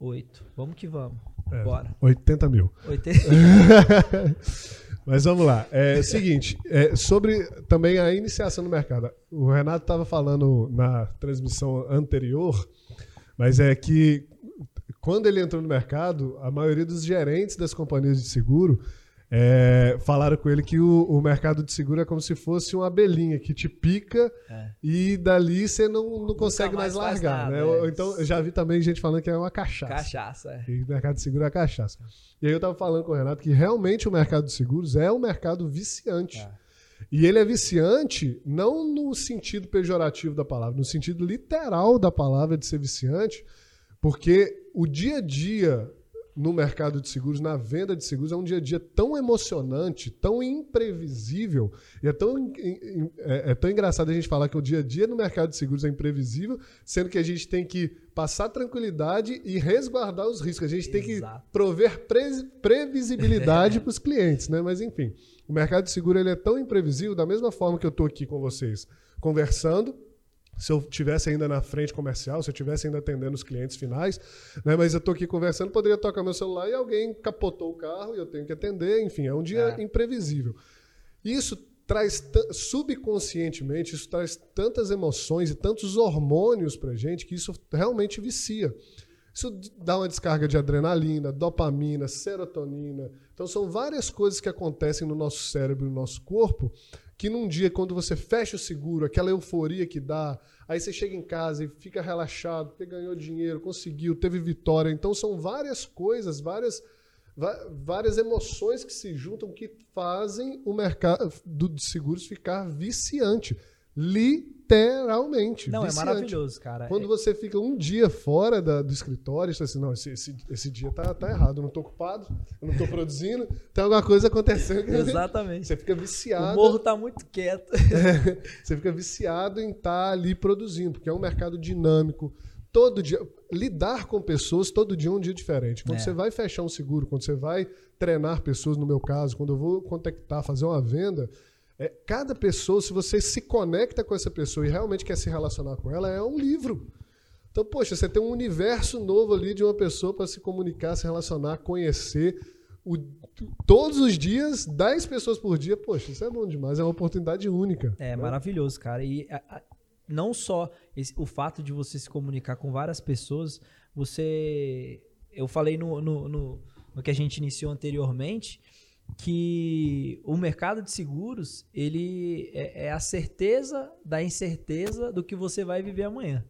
Oito. Vamos que vamos. É, Bora. 80 mil. Oitenta. Mas vamos lá. É o seguinte, é, sobre também a iniciação no mercado. O Renato estava falando na transmissão anterior, mas é que quando ele entrou no mercado, a maioria dos gerentes das companhias de seguro é, falaram com ele que o, o mercado de seguro é como se fosse uma abelhinha que te pica É. e dali você não, não consegue mais, mais largar. nada, né? é. Então, eu já vi também gente falando que é uma cachaça. Cachaça. é. E o mercado de seguro é cachaça. E aí eu estava falando com o Renato que realmente o mercado de seguros é um mercado viciante. É. E ele é viciante não no sentido pejorativo da palavra, no sentido literal da palavra de ser viciante, porque o dia a dia, no mercado de seguros, na venda de seguros, é um dia a dia tão emocionante, tão imprevisível, e é tão, é, é tão engraçado a gente falar que o dia a dia no mercado de seguros é imprevisível, sendo que a gente tem que passar tranquilidade e resguardar os riscos. A gente tem Exato. que prover pre previsibilidade para os clientes, né? Mas enfim, o mercado de seguro ele é tão imprevisível, da mesma forma que eu estou aqui com vocês conversando, se eu tivesse ainda na frente comercial, se eu tivesse ainda atendendo os clientes finais, né? Mas eu estou aqui conversando, poderia tocar meu celular e alguém capotou o carro e eu tenho que atender, enfim, é um dia é. imprevisível. Isso traz subconscientemente, isso traz tantas emoções e tantos hormônios para gente que isso realmente vicia. Isso dá uma descarga de adrenalina, dopamina, serotonina. Então são várias coisas que acontecem no nosso cérebro, no nosso corpo, que num dia, quando você fecha o seguro, aquela euforia que dá, aí você chega em casa e fica relaxado, porque ganhou dinheiro, conseguiu, teve vitória. Então são várias coisas, várias, várias emoções que se juntam que fazem o mercado de seguros ficar viciante. Li literalmente. Não, é viciante. é maravilhoso, cara. Quando é... você fica um dia fora da, do escritório, você assim, não, esse, esse, esse dia tá, tá errado, eu não tô ocupado, eu não tô produzindo, tem alguma coisa acontecendo. Exatamente. Você fica viciado. O morro tá muito quieto. É, você fica viciado em estar tá ali produzindo, porque é um mercado dinâmico. Todo dia, lidar com pessoas todo dia é um dia diferente. Quando é. você vai fechar um seguro, quando você vai treinar pessoas, no meu caso, quando eu vou contactar, fazer uma venda, é, cada pessoa, se você se conecta com essa pessoa e realmente quer se relacionar com ela, é um livro. Então, poxa, você tem um universo novo ali de uma pessoa para se comunicar, se relacionar, conhecer. O, todos os dias, 10 pessoas por dia, poxa, isso é bom demais, é uma oportunidade única. É né? maravilhoso, cara. E a, a, não só esse, o fato de você se comunicar com várias pessoas, você. Eu falei no, no, no, no que a gente iniciou anteriormente que o mercado de seguros ele é, é, a certeza da incerteza do que você vai viver amanhã.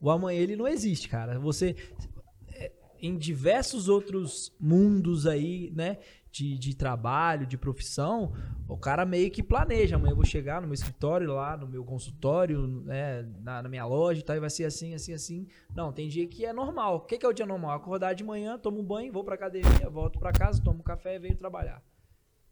O amanhã ele não existe, cara. Você é, em diversos outros mundos aí, né, de, de trabalho, de profissão, o cara meio que planeja. Amanhã eu vou chegar no meu escritório lá, no meu consultório, né, na, na minha loja e tal, e vai ser assim, assim, assim. Não, tem dia que é normal. O que, que é o dia normal? Acordar de manhã, tomo um banho, vou pra academia, volto para casa, tomo um café e venho trabalhar.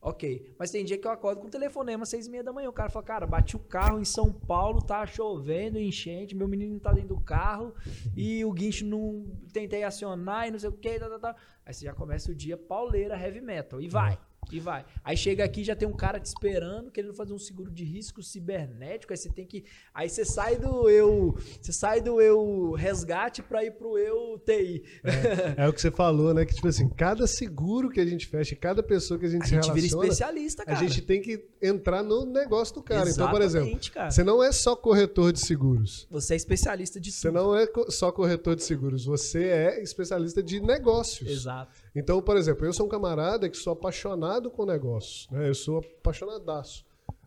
Ok. Mas tem dia que eu acordo com um telefonema às seis e meia da manhã. O cara fala, cara, bati o carro em São Paulo, tá chovendo, enchente, meu menino tá dentro do carro e o guincho não tentei acionar e não sei o que. Tá, tá, tá. Aí você já começa o dia pauleira heavy metal e vai. E vai. Aí chega aqui já tem um cara te esperando, querendo fazer um seguro de risco cibernético. Aí você tem que. Aí você sai do eu. Você sai do eu resgate para ir pro eu TI. É, é, o que você falou, né? Que, tipo assim, cada seguro que a gente fecha, cada pessoa que a gente a se gente relaciona. Vira especialista, cara. A gente tem que entrar no negócio do cara. Exatamente, então, por exemplo, cara. você não é só corretor de seguros. Você é especialista de Você não é só corretor de seguros, você é especialista de negócios. Exato. Então, por exemplo, eu sou um camarada que sou apaixonado com negócios. Né? Eu sou apaixonadaço.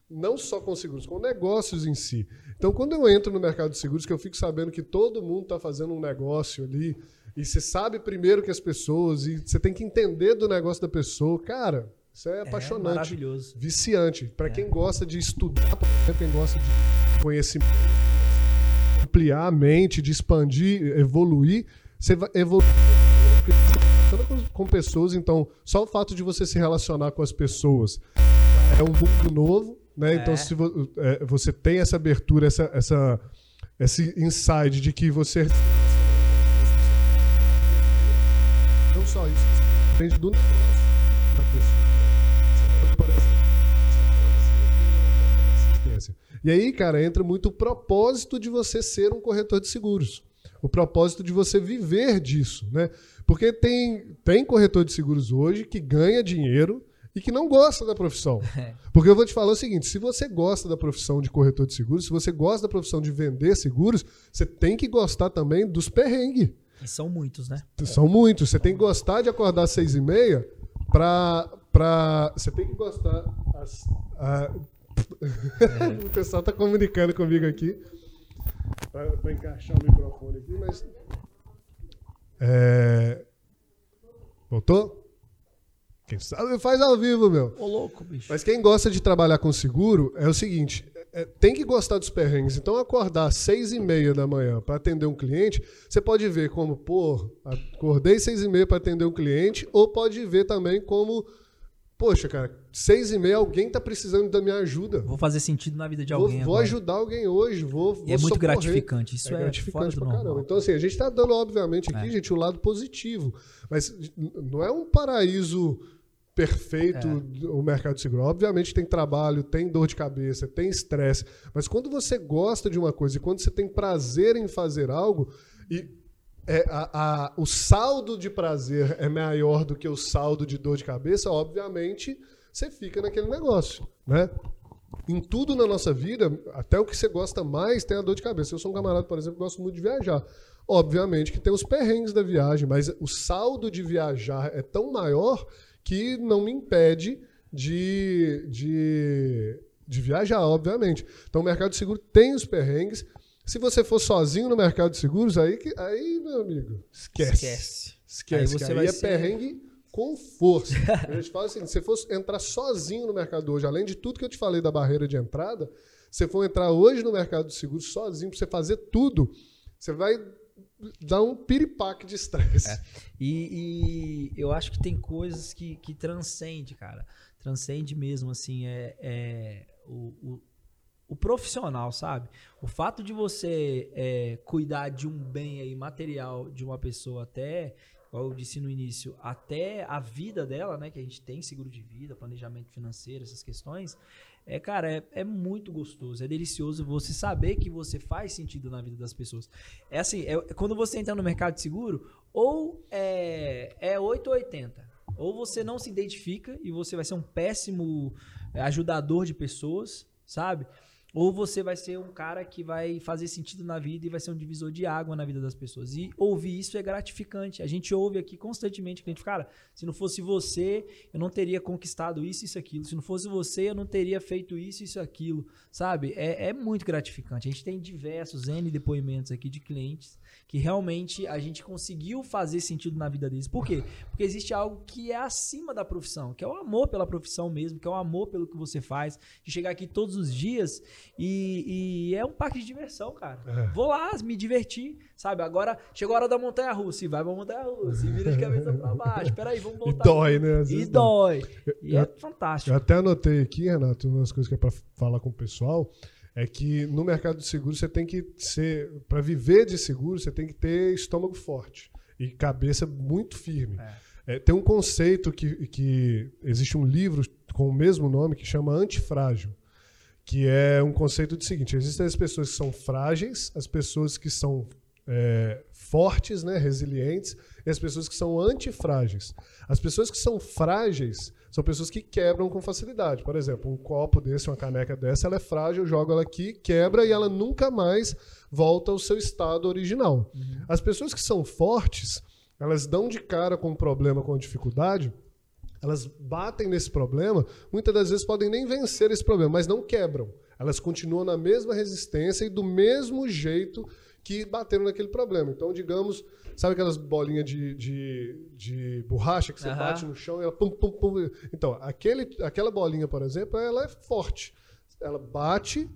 Não só com seguros, com negócios em si. Então, quando eu entro no mercado de seguros, que eu fico sabendo que todo mundo está fazendo um negócio ali, e você sabe primeiro que as pessoas, e você tem que entender do negócio da pessoa, cara, isso é, é apaixonante. É maravilhoso. Viciante. Para é. quem gosta de estudar, para quem gosta de conhecimento, ampliar a mente, de expandir, evoluir, você vai evoluir com pessoas, então só o fato de você se relacionar com as pessoas é um mundo novo, né? Então, é. Então se vo, é, você tem essa abertura, essa, essa, esse insight de que você não só isso, depende do negócio da pessoa. E aí, cara, entra muito o propósito de você ser um corretor de seguros. O propósito de você viver disso, né? Porque tem, tem corretor de seguros hoje que ganha dinheiro e que não gosta da profissão. É. Porque eu vou te falar o seguinte: se você gosta da profissão de corretor de seguros, se você gosta da profissão de vender seguros, você tem que gostar também dos perrengues. E são muitos, né? São muitos. Você tem que gostar de acordar às seis e meia para. Pra... Você tem que gostar. As, a... é. o pessoal está comunicando comigo aqui para encaixar o microfone aqui, mas é... Voltou? Quem sabe faz ao vivo, meu. Ô, louco, bicho. Mas quem gosta de trabalhar com seguro é o seguinte: é, tem que gostar dos perrengues. Então, acordar às seis e meia da manhã para atender um cliente, você pode ver como, pô, acordei seis e meia para atender um cliente, ou pode ver também como, poxa, cara, seis e meia alguém está precisando da minha ajuda. Vou fazer sentido na vida de alguém. Vou, ajudar alguém hoje, vou. vou e é muito socorrer. gratificante. Isso é, é gratificante normal. caramba. Então, assim, a gente está dando, obviamente, aqui, é. gente, o lado positivo. Mas não é um paraíso perfeito é. o mercado seguro. Obviamente tem trabalho, tem dor de cabeça, tem estresse, mas quando você gosta de uma coisa e quando você tem prazer em fazer algo e é, a, a, o saldo de prazer é maior do que o saldo de dor de cabeça, obviamente você fica naquele negócio, né? Em tudo na nossa vida, até o que você gosta mais tem a dor de cabeça. Eu sou um camarada, por exemplo, que gosto muito de viajar. Obviamente que tem os perrengues da viagem, mas o saldo de viajar é tão maior que não me impede de, de, de viajar, obviamente. Então, o mercado de seguro tem os perrengues. Se você for sozinho no mercado de seguros, aí, aí meu amigo, esquece. Esquece. Esquece. Aí, você aí é ser... perrengue com força. a gente fala assim: se você fosse entrar sozinho no mercado hoje, além de tudo que eu te falei da barreira de entrada, se você for entrar hoje no mercado de seguros sozinho, para você fazer tudo, você vai dá um piripaque de estresse. É. E, e, eu acho que tem coisas que, que transcende, cara. Transcende mesmo, assim, é, é o, o, o, profissional, sabe? O fato de você é, cuidar de um bem aí material de uma pessoa até, como eu disse no início, até a vida dela, né? Que a gente tem seguro de vida, planejamento financeiro, essas questões. É, cara, é, é muito gostoso, é delicioso você saber que você faz sentido na vida das pessoas. É assim, é, quando você entra no mercado de seguro, ou é, é 8 ou 80. Ou você não se identifica e você vai ser um péssimo é, ajudador de pessoas, sabe? Ou você vai ser um cara que vai fazer sentido na vida e vai ser um divisor de água na vida das pessoas. E ouvir isso é gratificante. A gente ouve aqui constantemente, cliente, cara, se não fosse você, eu não teria conquistado isso, isso, aquilo. Se não fosse você, eu não teria feito isso, isso, aquilo. Sabe? É, é muito gratificante. A gente tem diversos N depoimentos aqui de clientes que realmente a gente conseguiu fazer sentido na vida deles. Por quê? Porque existe algo que é acima da profissão, que é o amor pela profissão mesmo, que é o amor pelo que você faz, de chegar aqui todos os dias e, e é um parque de diversão, cara. É. Vou lá me divertir, sabe? Agora chegou a hora da montanha russa, e vai pra montanha russa, e vira de cabeça pra baixo. Peraí, vamos voltar. E dói, né? e dói. E eu, é fantástico. Eu até anotei aqui, Renato, umas coisas que é pra falar com o pessoal é que no mercado de seguro você tem que ser, para viver de seguro, você tem que ter estômago forte e cabeça muito firme. É. É, tem um conceito que, que existe um livro com o mesmo nome que chama antifrágil, que é um conceito de seguinte: existem as pessoas que são frágeis, as pessoas que são é, fortes, né, resilientes, e as pessoas que são antifrágeis. As pessoas que são frágeis são pessoas que quebram com facilidade. Por exemplo, um copo desse, uma caneca dessa, ela é frágil, eu jogo ela aqui, quebra e ela nunca mais volta ao seu estado original. Uhum. As pessoas que são fortes, elas dão de cara com um problema, com dificuldade, elas batem nesse problema, muitas das vezes podem nem vencer esse problema, mas não quebram. Elas continuam na mesma resistência e do mesmo jeito que bateram naquele problema. Então, digamos, sabe aquelas bolinhas de, de, de borracha que você uhum. bate no chão e ela pum, pum, pum. Então, aquele, aquela bolinha, por exemplo, ela é forte. Ela bate,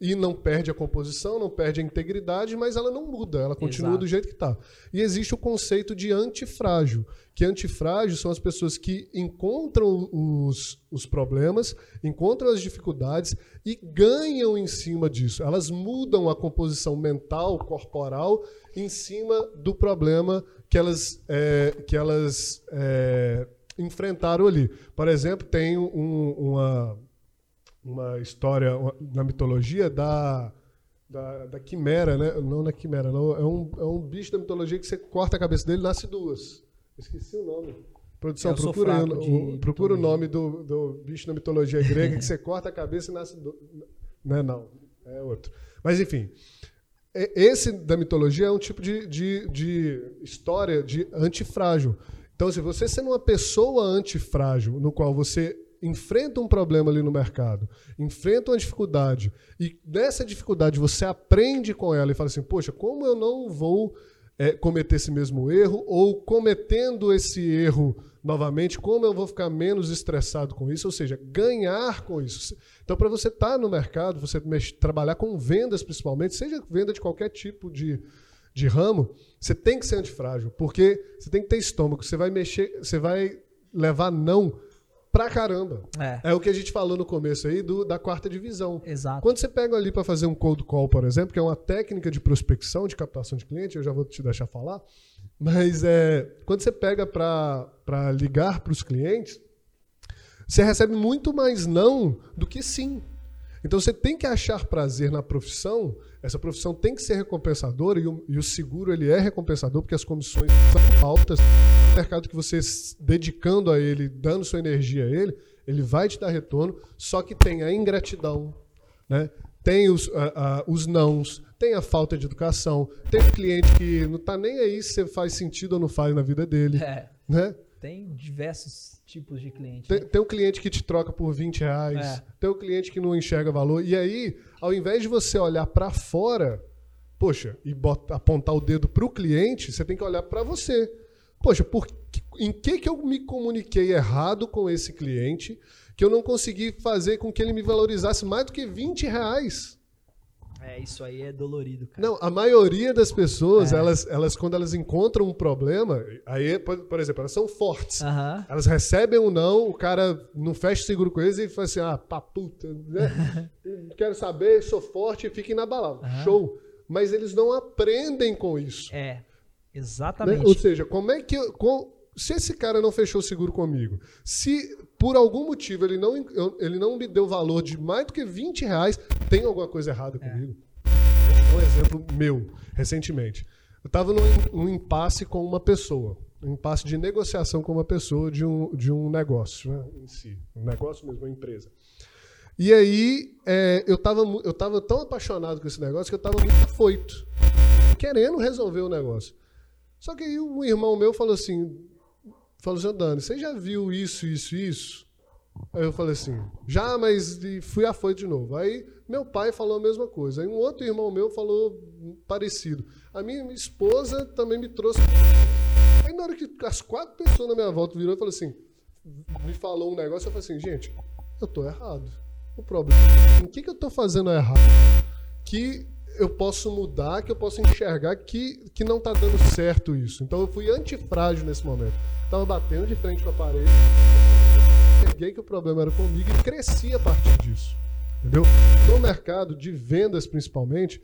e não perde a composição, não perde a integridade, mas ela não muda, ela continua Exato. do jeito que está. E existe o conceito de antifrágil, que antifrágil são as pessoas que encontram os, os problemas, encontram as dificuldades e ganham em cima disso. Elas mudam a composição mental, corporal, em cima do problema que elas, é, que elas é, enfrentaram ali. Por exemplo, tem um, uma uma história na mitologia da, da, da, quimera, né? Não na quimera, não. É um, é um bicho da mitologia que você corta a cabeça dele e nasce duas. Esqueci o nome. Produção, procura, o, procura o nome do, do bicho da mitologia grega que você corta a cabeça e nasce. Do... Não é não, é outro. Mas enfim. Esse da mitologia é um tipo de, de, de história de antifrágil. Então, se você sendo uma pessoa antifrágil, no qual você enfrenta um problema ali no mercado, enfrenta uma dificuldade, e nessa dificuldade você aprende com ela e fala assim: poxa, como eu não vou é, cometer esse mesmo erro, ou cometendo esse erro novamente, como eu vou ficar menos estressado com isso, ou seja, ganhar com isso. Então, para você estar tá no mercado, você trabalhar com vendas principalmente, seja venda de qualquer tipo de, de ramo, você tem que ser antifrágil, porque você tem que ter estômago, você vai mexer, você vai levar não pra caramba. É. é o que a gente falou no começo aí do, da quarta divisão. Exato. Quando você pega ali para fazer um cold call, por exemplo, que é uma técnica de prospecção, de captação de cliente, eu já vou te deixar falar, mas é, quando você pega para ligar para os clientes, você recebe muito mais não do que sim. Então você tem que achar prazer na profissão, essa profissão tem que ser recompensadora e o, e o seguro ele é recompensador porque as comissões são altas. O mercado que você dedicando a ele, dando sua energia a ele, ele vai te dar retorno, só que tem a ingratidão, né? tem os, a, a, os nãos, tem a falta de educação, tem o cliente que não está nem aí se faz sentido ou não faz na vida dele. É. Né? Tem diversos tipos de cliente. Tem, né? tem um cliente que te troca por 20 reais, é. tem um cliente que não enxerga valor. E aí, ao invés de você olhar para fora, poxa, e bota, apontar o dedo para o cliente, você tem que olhar para você. Poxa, por, em que, que eu me comuniquei errado com esse cliente que eu não consegui fazer com que ele me valorizasse mais do que 20 reais? É, isso aí é dolorido, cara. Não, a maioria das pessoas, é. elas, elas, quando elas encontram um problema, aí, por, por exemplo, elas são fortes. Elas recebem um não, o cara não fecha seguro com eles e fala assim: ah, pá, puta, né? Quero saber, sou forte, fiquem na balada. Show. Mas eles não aprendem com isso. É, exatamente. Né? Ou seja, como é que. Eu, com, se esse cara não fechou seguro comigo, se por algum motivo ele não, ele não me deu valor de mais do que 20 reais, tem alguma coisa errada é. comigo. Um exemplo meu, recentemente. Eu estava num, num impasse com uma pessoa. Um impasse de negociação com uma pessoa de um, de um negócio né, em si. Um negócio mesmo, uma empresa. E aí é, eu estava eu tava tão apaixonado com esse negócio que eu estava muito afoito, querendo resolver o negócio. Só que aí um irmão meu falou assim: falou assim, Dani, você já viu isso, isso, isso? Aí eu falei assim, já, mas fui afoito de novo. Aí meu pai falou a mesma coisa. Aí um outro irmão meu falou parecido. A minha esposa também me trouxe. Aí na hora que as quatro pessoas na minha volta virou e falou assim, me falou um negócio, eu falei assim, gente, eu tô errado. O problema o que, que eu tô fazendo errado? Que eu posso mudar, que eu posso enxergar que, que não tá dando certo isso. Então eu fui antifrágil nesse momento. Tava batendo de frente com a parede, peguei que o problema era comigo e cresci a partir disso. Entendeu? No mercado de vendas, principalmente,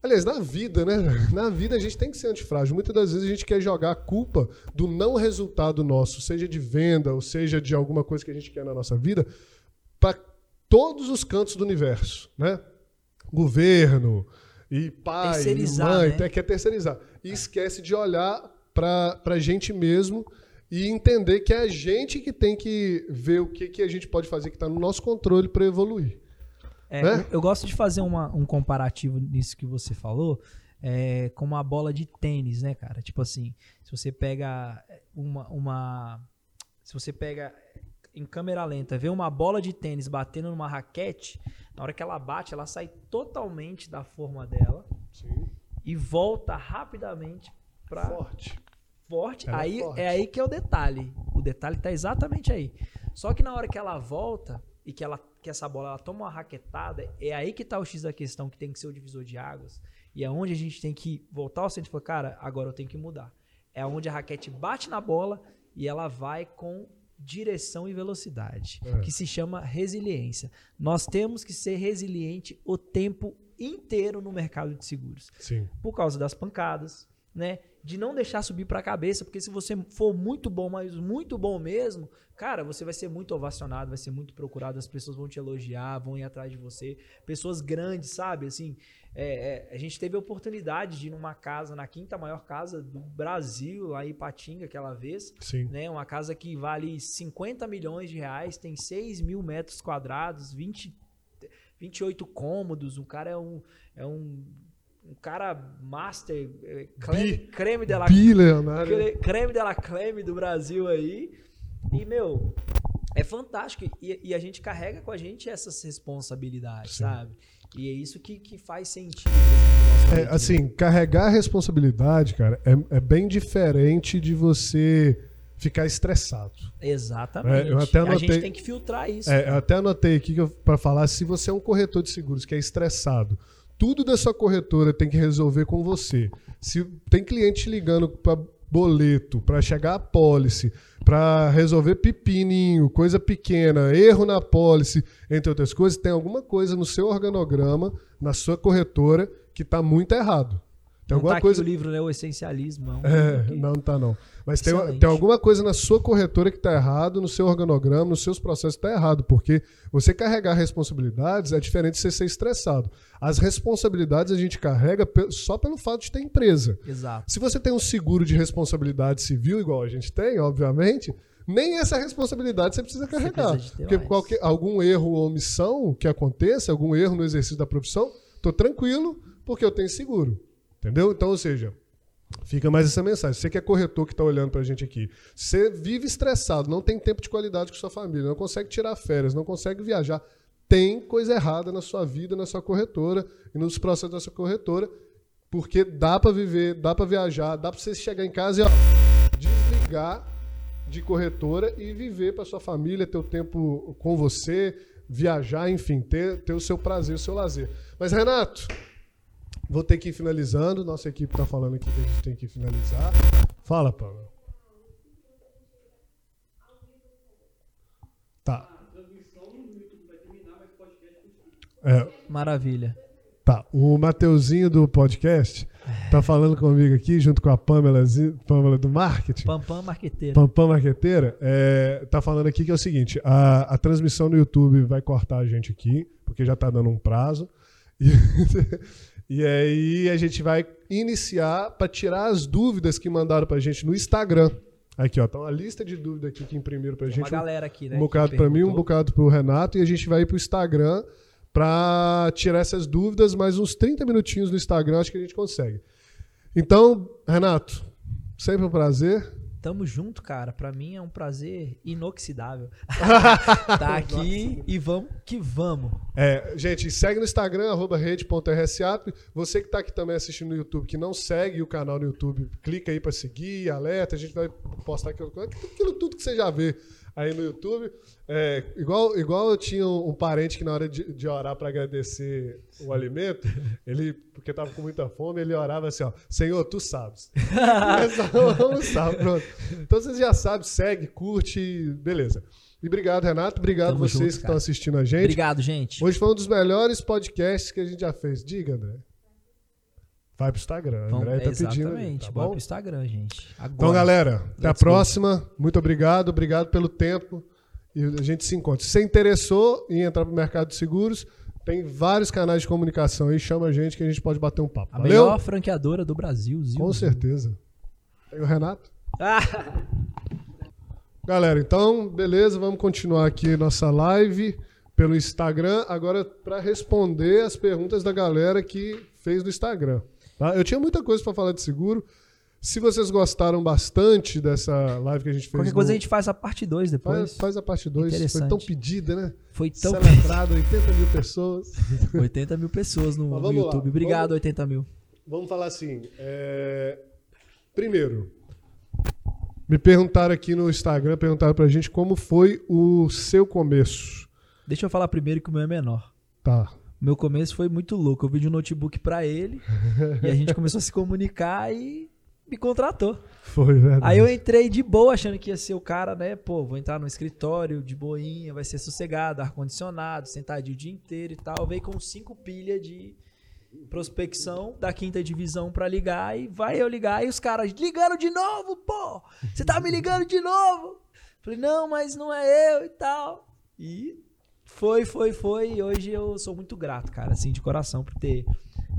Aliás, na vida, né? Na vida a gente tem que ser antifrágil. Muitas das vezes a gente quer jogar a culpa do não resultado nosso, seja de venda ou seja de alguma coisa que a gente quer na nossa vida, para todos os cantos do universo, né? Governo e pai, e mãe, né? quer terceirizar. E esquece de olhar para a gente mesmo e entender que é a gente que tem que ver o que, que a gente pode fazer que está no nosso controle para evoluir. É, né? eu, eu, gosto de fazer uma, um comparativo nisso que você falou é, com uma bola de tênis, né, cara? Tipo assim, se você pega uma, uma se você pega em câmera lenta, vê uma bola de tênis batendo numa raquete, na hora que ela bate, ela sai totalmente da forma dela Sim. e volta rapidamente para forte forte. aí é, forte. é aí que é o detalhe. O detalhe está exatamente aí. Só que na hora que ela volta e que, ela, que essa bola ela toma uma raquetada, é aí que está o X da questão, que tem que ser o divisor de águas. E é onde a gente tem que voltar ao centro e falar, cara, agora eu tenho que mudar. É onde a raquete bate na bola e ela vai com direção e velocidade, é. que se chama resiliência. Nós temos que ser resiliente o tempo inteiro no mercado de seguros. Sim. Por causa das pancadas, né? De não deixar subir para a cabeça, porque se você for muito bom, mas muito bom mesmo, cara, você vai ser muito ovacionado, vai ser muito procurado, as pessoas vão te elogiar, vão ir atrás de você. Pessoas grandes, sabe? Assim, é, é, a gente teve a oportunidade de ir numa casa, na quinta maior casa do Brasil, lá em Ipatinga, aquela vez. Sim. Né? Uma casa que vale 50 milhões de reais, tem 6 mil metros quadrados, 20, 28 cômodos. O cara é um, é um um cara master, é, creme, Bi, creme de la Bi, Leonardo. creme de la creme do Brasil aí. E, meu, É fantástico. E, e a gente carrega com a gente essas responsabilidades, Sim. sabe? E é isso que, que faz sentido. É, assim, carregar a responsabilidade, cara, é, é bem diferente de você ficar estressado. Exatamente. É, eu até A anotei- gente tem que filtrar isso. É, eu até anotei aqui para falar, se você é um corretor de seguros que é estressado, tudo da sua corretora tem que resolver com você. Se tem cliente te ligando para boleto, para chegar a pólice, para resolver pepininho, coisa pequena, erro na pólice, entre outras coisas, tem alguma coisa no seu organograma, na sua corretora, que está muito errado. Tem não alguma tá coisa aqui o livro, né? O Essencialismo. É um é, que- não, não tá não. Mas tem, tem alguma coisa na sua corretora que tá errado, no seu organograma, nos seus processos tá errado, porque você carregar responsabilidades é diferente de você ser estressado. As responsabilidades a gente carrega só pelo fato de ter empresa. Exato. Se você tem um seguro de responsabilidade civil, igual a gente tem, obviamente, nem essa responsabilidade você precisa carregar. precisa de ter porque qualquer, algum erro ou omissão que aconteça, algum erro no exercício da profissão, tô tranquilo porque eu tenho seguro. Entendeu? Então, ou seja, fica mais essa mensagem. Você que é corretor que está olhando para a gente aqui, você vive estressado, não tem tempo de qualidade com sua família, não consegue tirar férias, não consegue viajar, tem coisa errada na sua vida, na sua corretora e nos processos da sua corretora, porque dá para viver, dá para viajar, dá para você chegar em casa e ó, desligar de corretora e viver para sua família, ter o tempo com você, viajar, enfim, ter, ter o seu prazer, o seu lazer. Mas, Renato, vou ter que ir finalizando. Nossa equipe está falando aqui que a gente tem que finalizar. Fala, Paulo. Tá. É, Maravilha. Tá, o Mateuzinho do podcast tá falando comigo aqui, junto com a Pamela, Pamela do marketing. Pampam marqueteiro. Pampam Marqueteira, é, tá falando aqui que é o seguinte: a, a transmissão no YouTube vai cortar a gente aqui, porque já tá dando um prazo. E, e aí a gente vai iniciar para tirar as dúvidas que mandaram pra gente no Instagram. Aqui, ó, tá uma lista de dúvidas aqui que imprimiram pra Tem gente. uma galera aqui, né? Um bocado para mim, um bocado pro Renato, e a gente vai ir pro Instagram para tirar essas dúvidas, mais uns 30 minutinhos no Instagram, acho que a gente consegue. Então, Renato, sempre um prazer. Tamo junto, cara. Pra mim é um prazer inoxidável. tá aqui e vamos que vamos. É, gente, segue no Instagram, arroba rede.rsap. Você que tá aqui também assistindo no YouTube, que não segue o canal no YouTube, clica aí para seguir, alerta. A gente vai postar aquilo, aquilo tudo que você já vê aí no YouTube. É, igual, igual eu tinha um, parente que na hora de, de orar para agradecer o alimento, ele, porque tava com muita fome, ele orava assim, ó, Senhor, tu sabes. Sabe, pronto. Então vocês já sabem, segue, curte, beleza. E obrigado, Renato. Obrigado Tamo vocês junto, que estão assistindo a gente. Obrigado, gente. Hoje foi um dos melhores podcasts que a gente já fez. Diga, André. Vai pro Instagram. Vamos- André tá pedindo. exatamente. Tá Bora pro Instagram, gente. Agora. Então, galera, até a Let's go. próxima. Muito obrigado. Obrigado pelo tempo. E a gente se encontra. Se você interessou em entrar pro mercado de seguros, tem vários canais de comunicação aí. Chama a gente que a gente pode bater um papo. A Valeu? melhor franqueadora do Brasil, Zil. Com certeza. Tem o Renato. Ah, Galera, então, beleza, vamos continuar aqui nossa live pelo Instagram, agora para responder as perguntas da galera que fez no Instagram. Tá? Eu tinha muita coisa para falar de seguro. Se vocês gostaram bastante dessa live que a gente fez, qualquer coisa no- a gente faz a parte 2 depois. faz, faz a parte 2. Foi tão pedida, né? Foi tão Celebrado, 80 mil pessoas. 80 mil pessoas no, no vamos lá, YouTube. Obrigado, vamos- 80 mil. Vamos falar assim. é, Primeiro, me perguntaram aqui no Instagram, perguntaram pra gente como foi o seu começo. Deixa eu falar primeiro que o meu é menor. Tá. Meu começo foi muito louco. Eu pedi um notebook pra ele e a gente começou a se comunicar e me contratou. Foi verdade. Aí eu entrei de boa, achando que ia ser o cara, né? Pô, vou entrar no escritório de boinha, vai ser sossegado, ar-condicionado, sentadinho o dia inteiro e tal. Veio com cinco pilhas de prospecção da quinta divisão pra ligar e vai eu ligar e os caras ligando de novo, pô! Você tá me ligando de novo? Falei, não, mas não é eu e tal. E foi, foi, foi. E hoje eu sou muito grato, cara, assim, de coração, por ter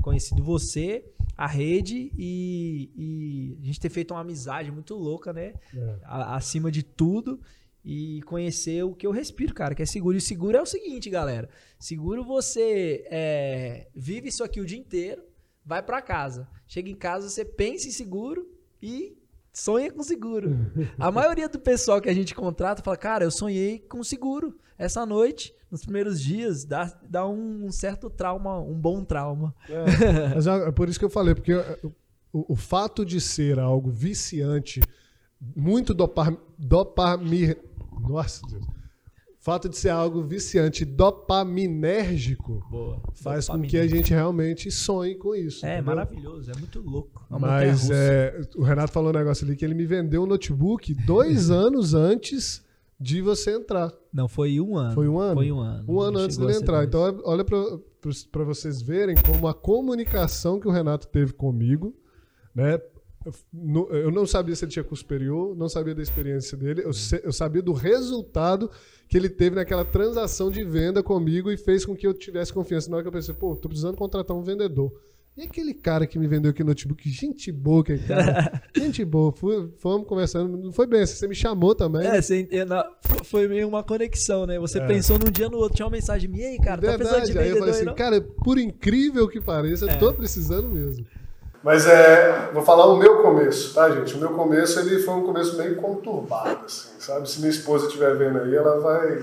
conhecido você, a rede e, e a gente ter feito uma amizade muito louca, né? É. A- acima de tudo. E conhecer o que eu respiro, cara, que é seguro. E seguro é o seguinte, galera. Seguro você é, vive isso aqui o dia inteiro, vai pra casa. Chega em casa, você pensa em seguro e sonha com seguro. A maioria do pessoal que a gente contrata fala, cara, eu sonhei com seguro essa noite, nos primeiros dias, dá, dá um certo trauma, um bom trauma. É, mas é por isso que eu falei, porque o, o fato de ser algo viciante, muito dopar, dopamir, nossa Deus, fato de ser algo viciante, dopaminérgico, Boa. faz com que a gente realmente sonhe com isso. É entendeu? maravilhoso, é muito louco. É uma Mas é, o Renato falou um negócio ali que ele me vendeu um notebook dois anos antes de você entrar. Não, foi um ano. Foi um ano? Foi um ano. Um ano antes dele entrar. dois. Então, olha para vocês verem como a comunicação que o Renato teve comigo, né? No- Eu não sabia se ele tinha curso superior, não sabia da experiência dele, eu, sabia do resultado que ele teve naquela transação de venda comigo e fez com que eu tivesse confiança. Na hora que eu pensei, pô, tô precisando contratar um vendedor. E aquele cara que me vendeu aquele notebook, gente boa, aquele cara. gente boa, fui, fomos conversando, não foi bem, assim, você me chamou também. É, você, foi meio uma conexão, né? Você É. pensou num dia no outro, tinha uma mensagem minha, e aí, cara, tá precisando de Verdade. Aí eu vendedor falei assim, não? cara, por incrível que pareça, É. eu tô precisando mesmo. Mas é, vou falar o meu começo, tá, gente? O meu começo ele foi um começo meio conturbado, assim, sabe? Se minha esposa estiver vendo aí, ela vai,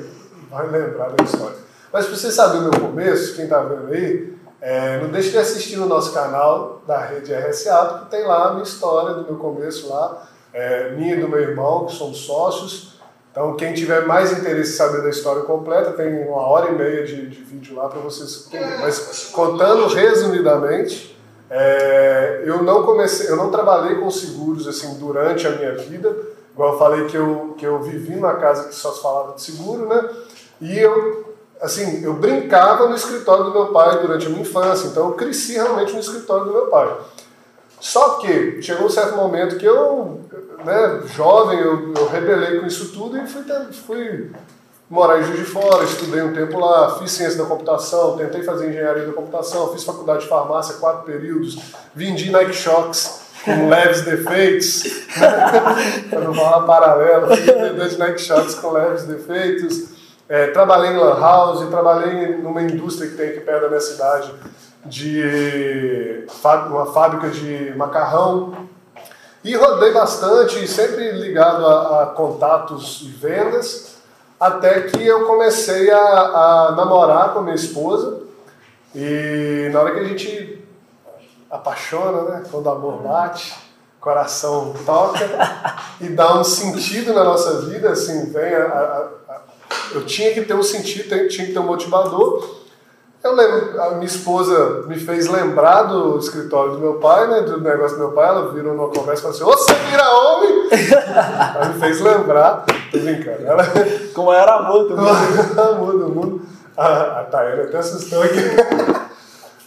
vai lembrar da história. Mas pra você saber o meu começo, quem tá vendo aí, é, não deixe de assistir no nosso canal da rede RSA, porque tem lá a minha história do meu começo lá, é, minha e do meu irmão, que somos sócios. Então, quem tiver mais interesse em saber da história completa, tem uma hora e meia de, de vídeo lá para vocês entenderem. Mas, contando resumidamente, é, eu não comecei, eu não trabalhei com seguros assim durante a minha vida. Igual eu falei que eu, que eu vivi numa casa que só se falava de seguro, né? E eu, assim, eu brincava no escritório do meu pai durante a minha infância. Então, eu cresci realmente no escritório do meu pai. Só que chegou um certo momento que eu, né, jovem, eu, eu rebelei com isso tudo e fui, fui morar em Juiz de Fora, estudei um tempo lá, fiz ciência da computação, tentei fazer engenharia da computação, fiz faculdade de farmácia, quatro períodos, vendi Nike Shocks com leves defeitos, para não falar paralelo, fui vendedor de Nike Shocks com leves defeitos, É, trabalhei em Lan House, trabalhei numa indústria que tem aqui perto da minha cidade, de uma fábrica de macarrão, e rodei bastante, sempre ligado a, a contatos e vendas, até que eu comecei a, a namorar com a minha esposa. E na hora que a gente apaixona, né? Quando o amor bate, o coração toca e dá um sentido na nossa vida, assim, vem a, a- a- eu tinha que ter um sentido, tinha que ter um motivador. Eu lembro, a minha esposa me fez lembrar do escritório do meu pai, né? Do negócio do meu pai. Ela virou numa conversa e falou assim: Ô, você vira homem! Ela me fez lembrar. Tô brincando. Ela Como era amor também. muda, muda. A, a Tayana até assustou aqui.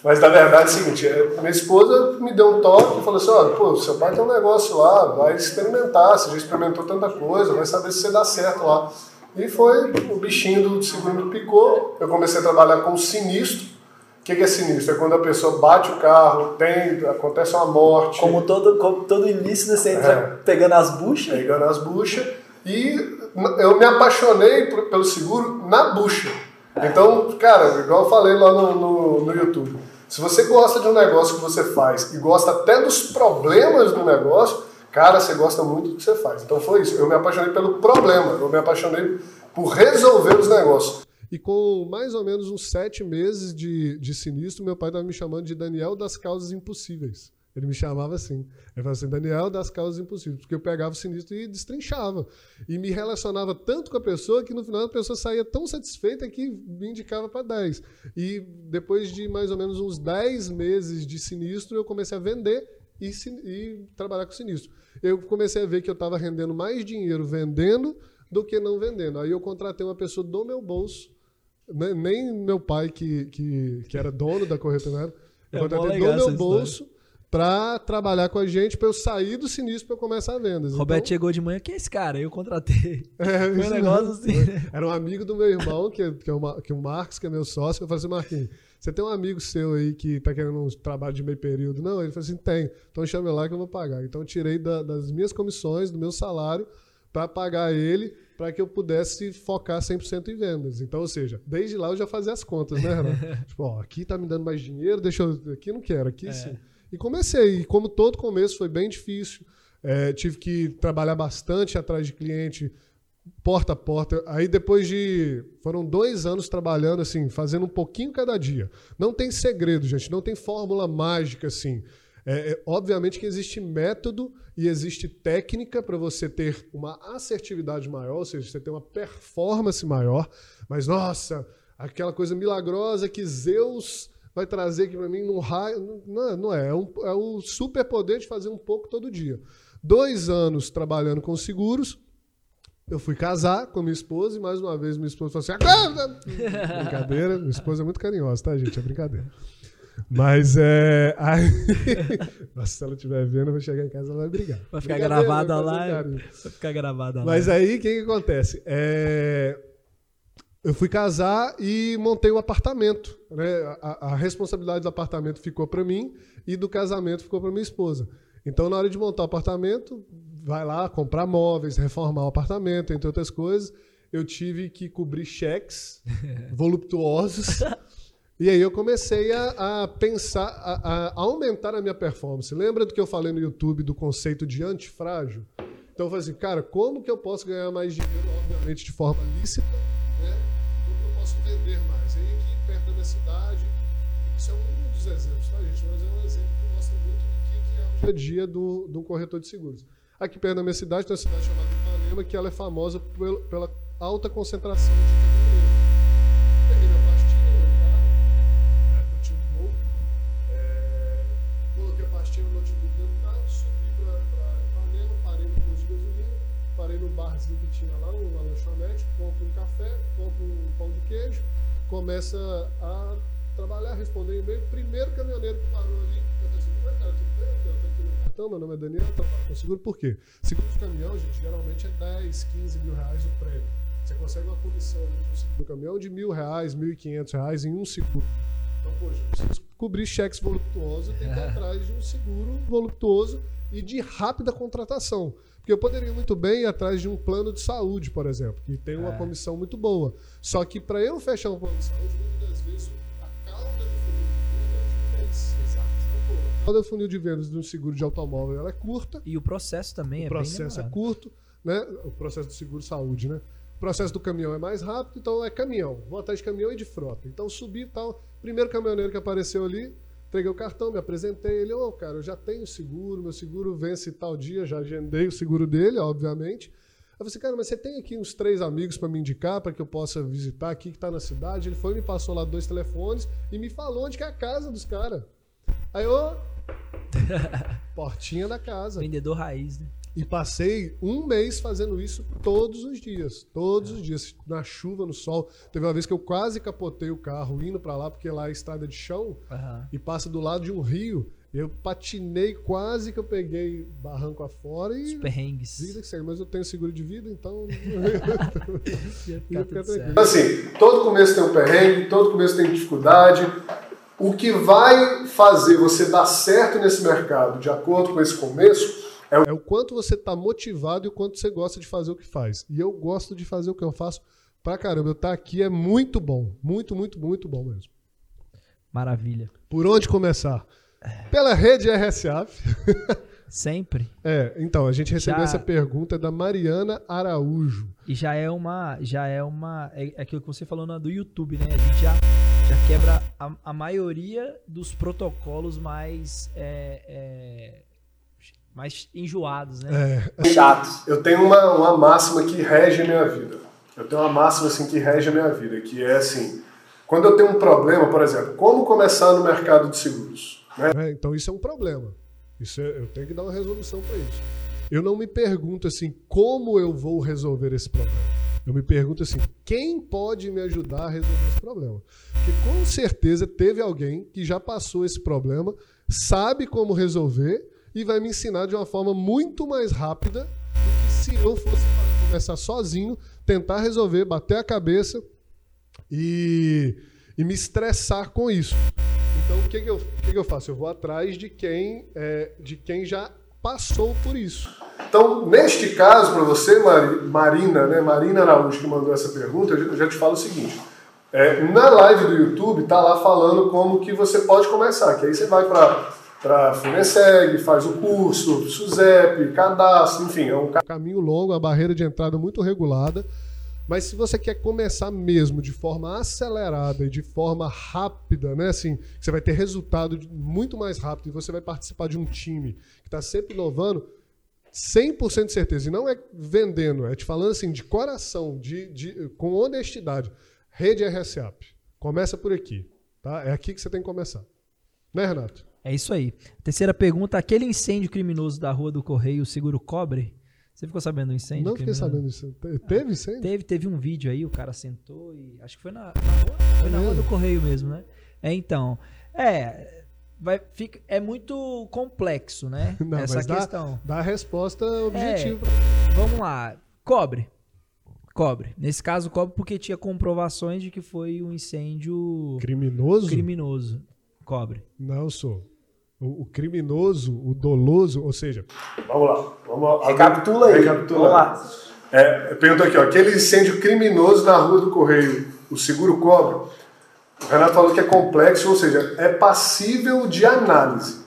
Mas na verdade é o seguinte: é, minha esposa me deu um toque e falou assim: olha, pô, seu pai tem um negócio lá, vai experimentar. Você já experimentou tanta coisa, vai saber se você dá certo lá. E foi, o bichinho do seguro me picou. Eu comecei a trabalhar com sinistro. O que que é sinistro? É quando a pessoa bate o carro, tem, acontece uma morte. Como todo, como todo início, né, você entra É. pegando as buchas. pegando as buchas. E eu me apaixonei pelo seguro na bucha. Então, cara, igual eu falei lá no, no, no YouTube, se você gosta de um negócio que você faz e gosta até dos problemas do negócio, cara, você gosta muito do que você faz. Então foi isso. Eu me apaixonei pelo problema, eu me apaixonei por resolver os negócios. E com mais ou menos uns sete meses de, de sinistro, meu pai estava me chamando de Daniel das causas impossíveis. Ele me chamava assim. Ele falava assim, Daniel das causas impossíveis. Porque eu pegava o sinistro e destrinchava. E me relacionava tanto com a pessoa que no final a pessoa saía tão satisfeita que me indicava para 10. E depois de mais ou menos uns 10 meses de sinistro, eu comecei a vender e, e trabalhar com sinistro. Eu comecei a ver que eu estava rendendo mais dinheiro vendendo do que não vendendo. Aí eu contratei uma pessoa do meu bolso, né, nem meu pai, que, que, que era dono da corretora, eu É contratei do meu bolso para trabalhar com a gente, para eu sair do sinistro para eu começar a vendas. Roberto Então, chegou de manhã, quem é esse cara? Eu contratei. é, Foi um negócio assim, né? Era um amigo do meu irmão, que, que, é o, que é o Marcos, que é meu sócio. Eu falei assim, Marquinhos, você tem um amigo seu aí que tá querendo um trabalho de meio período? Não, ele falou assim, tem. Então chama ele lá que eu vou pagar. Então eu tirei da- das minhas comissões, do meu salário, para pagar ele, para que eu pudesse focar 100% em vendas. Então, ou seja, desde lá eu já fazia as contas, né, Renato? tipo, ó, aqui tá me dando mais dinheiro, deixa eu... Aqui não quero, aqui É. sim. E comecei. E como todo começo foi bem difícil, É, tive que trabalhar bastante atrás de cliente, porta a porta. Aí depois de. Foram dois anos trabalhando, assim, fazendo um pouquinho cada dia. Não tem segredo, gente, não tem fórmula mágica, assim. É, é, obviamente que existe método e existe técnica para você ter uma assertividade maior, ou seja, você ter uma performance maior. Mas, nossa, aquela coisa milagrosa que Zeus vai trazer aqui para mim num raio. Não, é, não é. É, um, é superpoder de fazer um pouco todo dia. Dois anos trabalhando com seguros. Eu fui casar com minha esposa e mais uma vez minha esposa falou assim: Acorda! brincadeira, minha esposa é muito carinhosa, tá, gente? É brincadeira. Mas é. Aí... Nossa, se ela estiver vendo, eu vou chegar em casa e ela vai brigar. Vai ficar gravada lá. Vai ficar gravada lá. Mas aí, o que, que acontece? É... Eu fui casar e montei o um apartamento. Né? A, a, responsabilidade do apartamento ficou para mim e do casamento ficou para minha esposa. Então, na hora de montar o apartamento, vai lá comprar móveis, reformar o apartamento, entre outras coisas. Eu tive que cobrir cheques voluptuosos e aí eu comecei a, a pensar, a, a, aumentar a minha performance. Lembra do que eu falei no YouTube do conceito de antifrágil? Então eu falei assim, cara, como que eu posso ganhar mais dinheiro, obviamente de forma lícita, né? Como eu posso vender mais? E aí aqui perto da minha cidade, isso é um dos exemplos, tá gente? Mas é um exemplo que mostra muito do que é o dia a dia do, do corretor de seguros. Aqui perto da minha cidade tem uma cidade chamada Ipanema, que ela é famosa pela alta concentração de caminhoneiros. Peguei minha pastinha, meu carro, né, eu tinha um é, coloquei a pastinha no notebook dentro do carro, subi para Ipanema, parei no posto de gasolina, parei no barzinho que tinha lá, uma lanchonete, compro um café, compro um pão de queijo, começa a trabalhar, responder e-mail. Primeiro caminhoneiro que parou ali, eu falei assim, cara, tudo bem? Aqui, ó, tá aqui no cartão, meu nome é Daniel, trabalho com seguro, por quê? Seguro de caminhão, gente, geralmente é 10, 15 mil reais o prêmio. Você consegue uma comissão de um seguro do caminhão de mil reais, mil e quinhentos reais em um seguro. Então, poxa, preciso cobrir cheques voluptuosos, tem que ir atrás de um seguro voluptuoso e de rápida contratação. Porque eu poderia muito bem ir atrás de um plano de saúde, por exemplo, que tem uma É. comissão muito boa. Só que para eu fechar um plano de saúde, muitas das vezes a cauda do funil de venda é de mês. Pô, a cauda do funil de vendas de um seguro de automóvel ela é curta, E o processo também o é processo é curto, né? O processo do seguro saúde, né? O processo do caminhão é mais rápido, então é caminhão. Vou atrás de caminhão e de frota. Então subi e tal. Primeiro caminhoneiro que apareceu ali, entreguei o cartão, me apresentei. Ele, ô, cara, eu já tenho seguro, meu seguro vence tal dia, já agendei o seguro dele, obviamente. Eu falei assim, cara, mas você tem aqui uns três amigos para me indicar, para que eu possa visitar aqui, que tá na cidade. Ele foi, me passou lá dois telefones e me falou onde que é a casa dos caras. Aí, ô, portinha da casa. Vendedor raiz, né? E passei um mês fazendo isso todos os dias. Todos os dias. Na chuva, no sol. Teve uma vez que eu quase capotei o carro indo pra lá, porque lá é estrada de chão Aham. e passa do lado de um rio. Eu patinei quase que eu peguei barranco afora Os e. perrengues. Vida que segue, mas eu tenho seguro de vida, então. Ia Ia ficar ficar tudo tranquilo. certo. Assim, todo começo tem um perrengue, todo começo tem dificuldade. O que vai fazer você dar certo nesse mercado, de acordo com esse começo, é o, é o quanto você está motivado e o quanto você gosta de fazer o que faz. E eu gosto de fazer o que eu faço pra caramba. Eu estar aqui é muito bom. Muito, muito, muito bom mesmo. Maravilha. Por onde começar? Pela rede RSA. Sempre. É, então, a gente recebeu Já- essa pergunta da Mariana Araújo. E já é uma. Já é uma. É é aquilo que você falou na do YouTube, né? A gente já, já quebra a, a maioria dos protocolos mais. é, é, mais enjoados, né? É, Chatos. Eu tenho uma, uma máxima que rege a minha vida. Eu tenho uma máxima assim que rege a minha vida, que é assim, quando eu tenho um problema, por exemplo, como começar no mercado de seguros? né? Então isso é um problema. Isso é- eu tenho que dar uma resolução para isso. Eu não me pergunto assim, como eu vou resolver esse problema? Eu me pergunto assim, quem pode me ajudar a resolver esse problema? Porque com certeza teve alguém que já passou esse problema, sabe como resolver e vai me ensinar de uma forma muito mais rápida do que se eu fosse começar sozinho, tentar resolver, bater a cabeça e, e me estressar com isso. Então, o que, que, eu, o que, que eu faço? Eu vou atrás de quem, é, de quem já passou por isso. Então, neste caso, para você, Mari- Marina, né, Marina Araújo, que mandou essa pergunta, eu já- te falo o seguinte. É, na live do YouTube, tá lá falando como que você pode começar. Que aí você vai para Funeseg, faz o curso, SUSEP, cadastro, enfim, é um caminho longo, uma barreira de entrada muito regulada. Mas se você quer começar mesmo de forma acelerada e de forma rápida, né? Assim, você vai ter resultado muito mais rápido e você vai participar de um time que está sempre inovando, 100% de certeza. E não é vendendo, é te falando assim, de coração, de, de, com honestidade. Rede RSAP. Começa por aqui. Tá? É aqui que você tem que começar. Né, Renato? É isso aí. Terceira pergunta: aquele incêndio criminoso da Rua do Correio, o seguro cobre? Você ficou sabendo do incêndio? Não fiquei sabendo disso. Teve incêndio? Teve, teve um vídeo aí, o cara sentou e. Acho que foi na, na rua. Foi na rua do Correio mesmo, né? É, então. É. Vai, fica, é muito complexo, né? Não, Essa dá, questão. Dá a resposta objetiva. É, vamos lá. Cobre. Cobre. Nesse caso, cobre porque tinha comprovações de que foi um incêndio criminoso. Criminoso. Cobre. Não sou. O, o, criminoso, o doloso, ou seja. Vamos lá. Vamos Recapitula aí. Recapitula. Vamos lá. É, pergunta aqui, ó. Aquele incêndio criminoso na Rua do Correio, o seguro cobre? O Renato falou que é complexo, ou seja, é passível de análise.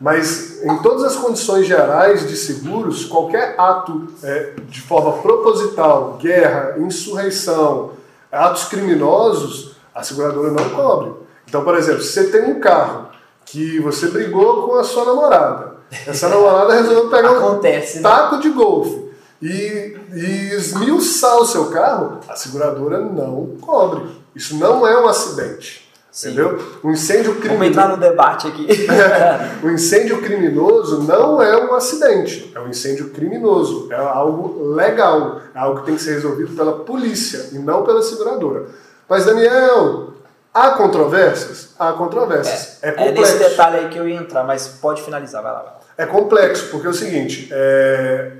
Mas em todas as condições gerais de seguros, qualquer ato é, de forma proposital, guerra, insurreição, atos criminosos, a seguradora não cobre. Então, por exemplo, se você tem um carro que você brigou com a sua namorada. Essa namorada resolveu pegar Acontece, um né? taco de golfe e, e esmiuçar o seu carro, a seguradora não cobre. Isso não é um acidente. Sim. Entendeu? Um incêndio criminoso. Vamos entrar no debate aqui. é, um incêndio criminoso não é um acidente, é um incêndio criminoso. É algo legal, é algo que tem que ser resolvido pela polícia e não pela seguradora. Mas, Daniel, Há controvérsias? Há controvérsias. É, é complexo. É nesse detalhe aí que eu ia entrar, mas pode finalizar, vai lá. Vai lá. É complexo, porque é o seguinte: é...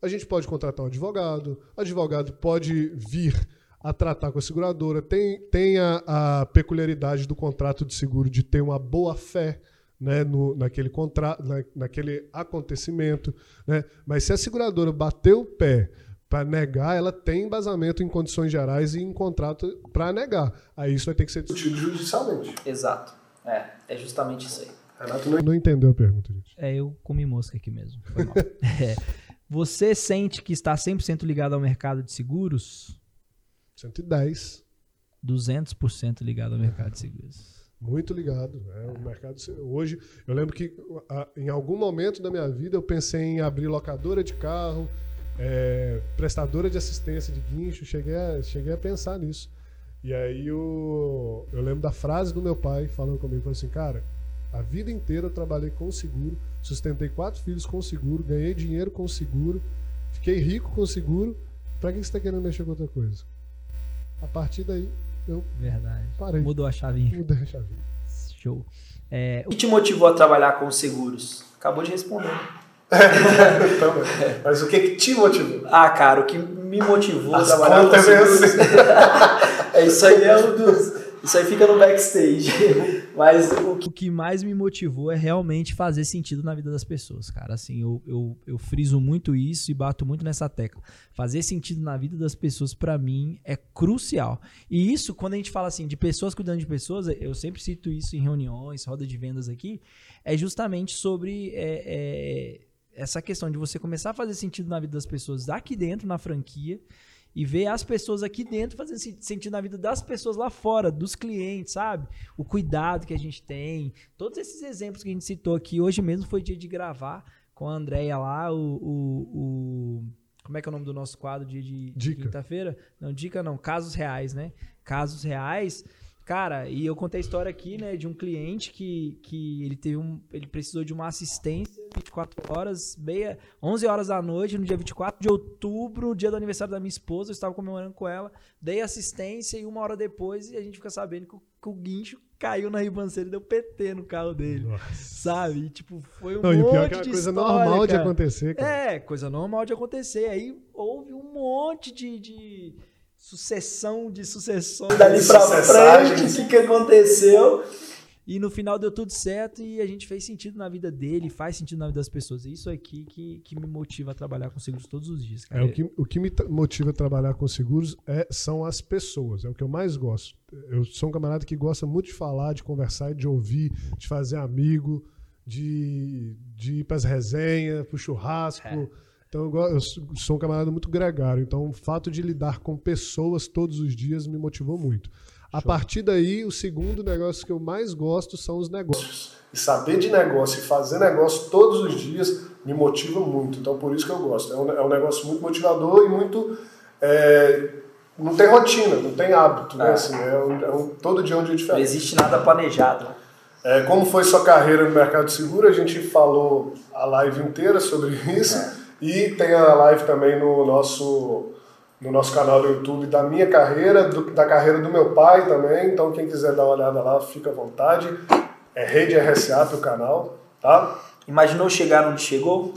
a gente pode contratar um advogado, o advogado pode vir a tratar com a seguradora, tem, tem a, a peculiaridade do contrato de seguro de ter uma boa fé. Né, no, naquele, contra, na, naquele acontecimento. Né? Mas se a seguradora bater o pé para negar, ela tem embasamento em condições gerais e em contrato para negar. Aí isso vai ter que ser discutido judicialmente. Exato. É, é justamente isso aí. Renato não, não entendeu a pergunta, gente. É, eu comi mosca aqui mesmo. é, você sente que está 100% ligado ao mercado de seguros? 110. 200% ligado ao mercado de seguros. Muito ligado. Né? O mercado hoje, eu lembro que em algum momento da minha vida eu pensei em abrir locadora de carro, é, prestadora de assistência de guincho, cheguei a, cheguei a pensar nisso. E aí eu, eu lembro da frase do meu pai falando comigo, falou assim, cara, a vida inteira eu trabalhei com seguro, sustentei quatro filhos com seguro, ganhei dinheiro com seguro, fiquei rico com seguro, pra que você está querendo mexer com outra coisa? A partir daí, eu Verdade. parei. Mudou a chavinha. Mudei a chavinha. Show. É, o que te motivou a trabalhar com seguros? Acabou de responder. Também. Mas o que, que te motivou? Ah, cara, o que me motivou As a trabalhar com seguros... assim. é isso aí é um dos... Isso aí fica no backstage. Mas o que... o que mais me motivou é realmente fazer sentido na vida das pessoas, cara. Assim, eu, eu, eu friso muito isso e bato muito nessa tecla. Fazer sentido na vida das pessoas, para mim, é crucial. E isso, quando a gente fala assim, de pessoas cuidando de pessoas, eu sempre cito isso em reuniões, roda de vendas aqui, é justamente sobre. É, é, essa questão de você começar a fazer sentido na vida das pessoas aqui dentro, na franquia, e ver as pessoas aqui dentro fazendo sentido na vida das pessoas lá fora, dos clientes, sabe? O cuidado que a gente tem. Todos esses exemplos que a gente citou aqui, hoje mesmo foi dia de gravar com a Andrea lá, o, o, o como é que é o nome do nosso quadro dia de, de quinta-feira? Não, dica não, casos reais, né? Casos reais Cara, e eu contei a história aqui, né, de um cliente que, que ele teve um. Ele precisou de uma assistência 24 horas, meia, 11 horas da noite, no dia 24 de outubro, dia do aniversário da minha esposa, eu estava comemorando com ela, dei assistência e uma hora depois a gente fica sabendo que o, que o guincho caiu na ribanceira e deu PT no carro dele. Nossa. Sabe? E, tipo, foi um Não, monte e pior é que é uma coisa história, normal cara. de acontecer, cara. É, coisa normal de acontecer. Aí houve um monte de, de sucessão de sucessões. Dali pra frente, o que, que aconteceu? E no final deu tudo certo e a gente fez sentido na vida dele, faz sentido na vida das pessoas. E isso aqui que, que me motiva a trabalhar com seguros todos os dias. Cara. É, o, que, o que me motiva a trabalhar com seguros é, são as pessoas, é o que eu mais gosto. Eu sou um camarada que gosta muito de falar, de conversar, de ouvir, de fazer amigo, de, de ir para as resenhas, para o churrasco. É. Então, eu, sou um camarada muito gregário. Então, o fato de lidar com pessoas todos os dias me motivou muito. A Show. partir daí, o segundo negócio que eu mais gosto são os negócios. E saber de negócio e fazer negócio todos os dias me motiva muito. Então, por isso que eu gosto. É um, é um negócio muito motivador e muito. É, não tem rotina, não tem hábito, né? É. Assim, é um, é um, todo dia é um dia diferente. Não existe nada planejado. É, como foi sua carreira no mercado seguro, a gente falou a live inteira sobre isso. E tem a live também no nosso, no nosso canal do YouTube da minha carreira, do, da carreira do meu pai também. Então, quem quiser dar uma olhada lá, fica à vontade. É Rede RSA pro canal, tá? Imaginou chegar onde chegou?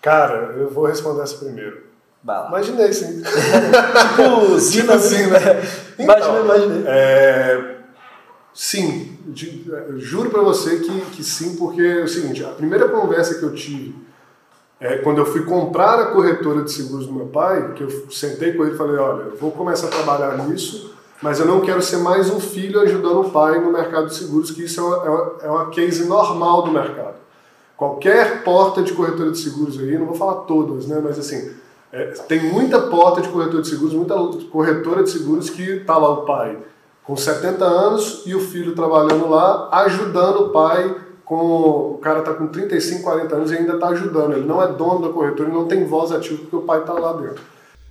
Cara, eu vou responder essa primeiro. Bala. Imaginei, sim. tipo, tipo assim, né? Então, imaginei, imaginei. É, sim, juro para você que, que sim, porque é o seguinte, a primeira conversa que eu tive é, quando eu fui comprar a corretora de seguros do meu pai, que eu sentei com ele e falei, olha, eu vou começar a trabalhar nisso, mas eu não quero ser mais um filho ajudando o pai no mercado de seguros, que isso é uma, é uma, é case normal do mercado. Qualquer porta de corretora de seguros aí, não vou falar todas, né, mas assim, é, tem muita porta de corretora de seguros, muita corretora de seguros que está lá o pai com 70 anos e o filho trabalhando lá, ajudando o pai com o cara está com 35, 40 anos e ainda está ajudando. Ele não é dono da corretora, ele não tem voz ativa porque o pai está lá dentro.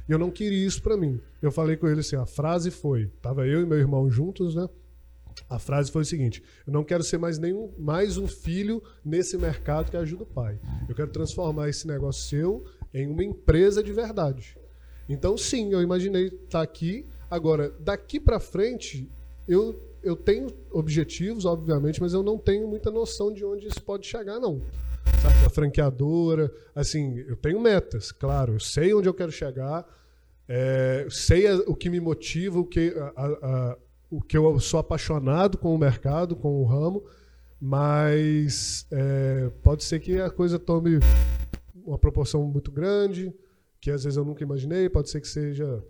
Eu não queria isso para mim. Eu falei com ele assim, a frase foi, tava eu e meu irmão juntos, né? A frase foi o seguinte: eu não quero ser mais nenhum mais um filho nesse mercado que ajuda o pai. Eu quero transformar esse negócio seu em uma empresa de verdade. Então, sim, eu imaginei estar tá aqui. Agora, daqui para frente, eu, eu tenho objetivos, obviamente, mas eu não tenho muita noção de onde isso pode chegar, não. Sabe, a franqueadora, assim, eu tenho metas, claro, eu sei onde eu quero chegar, é, sei a, o que me motiva, o que, a, a, o que eu sou apaixonado com o mercado, com o ramo, mas é, pode ser que a coisa tome uma proporção muito grande, que às vezes eu nunca imaginei, pode ser que seja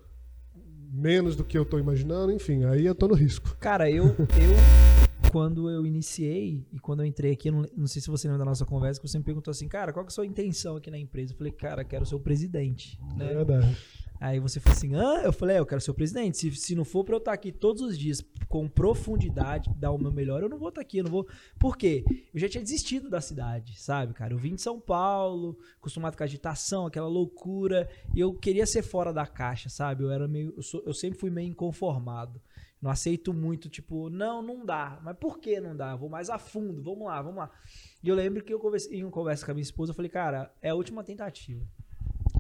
menos do que eu estou imaginando, enfim, aí eu estou no risco. Cara, eu, eu quando eu iniciei e quando eu entrei aqui, não, não, sei se você lembra da nossa conversa, que você me perguntou assim, cara, qual que é a sua intenção aqui na empresa? Eu falei, cara, quero ser o presidente. Né? É verdade. Aí você falou assim, ah, eu falei, é, eu quero ser o presidente. Se, se não for para eu estar aqui todos os dias com profundidade, dar o meu melhor, eu não vou estar aqui, eu não vou. Por quê? Eu já tinha desistido da cidade, sabe, cara? Eu vim de São Paulo, acostumado com a agitação, aquela loucura, e eu queria ser fora da caixa, sabe? Eu era meio, eu, sou, eu sempre fui meio inconformado. Não aceito muito, tipo, não, não dá. Mas por que não dá? Eu vou mais a fundo, vamos lá, vamos lá. E eu lembro que eu conversei, em uma conversa com a minha esposa, eu falei, cara, é a última tentativa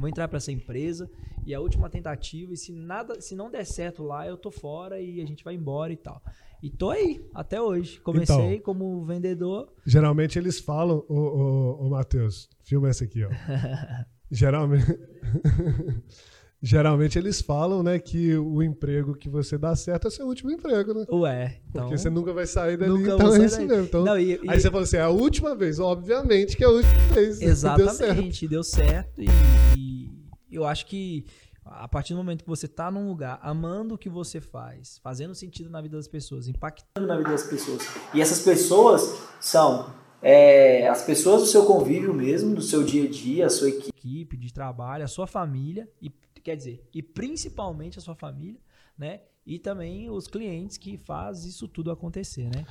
vou entrar para essa empresa e a última tentativa e se nada, se não der certo lá, eu tô fora e a gente vai embora e tal. E tô aí até hoje. Comecei então, como vendedor. Geralmente eles falam, ô, ô, ô Matheus, filma essa aqui, ó. geralmente Geralmente eles falam, né, que o emprego que você dá certo é seu último emprego, né? Ué, então... Porque você nunca vai sair dali, nunca então é isso daí. mesmo. Então, Não, e, e... Aí você fala assim, é a última vez, obviamente que é a última vez. Exatamente, deu certo, deu certo e, e eu acho que a partir do momento que você está num lugar amando o que você faz, fazendo sentido na vida das pessoas, impactando na vida das pessoas. E essas pessoas são é, as pessoas do seu convívio mesmo, do seu dia a dia, a sua equipe de trabalho, a sua família e quer dizer, e principalmente a sua família, né? E também os clientes que fazem isso tudo acontecer, né?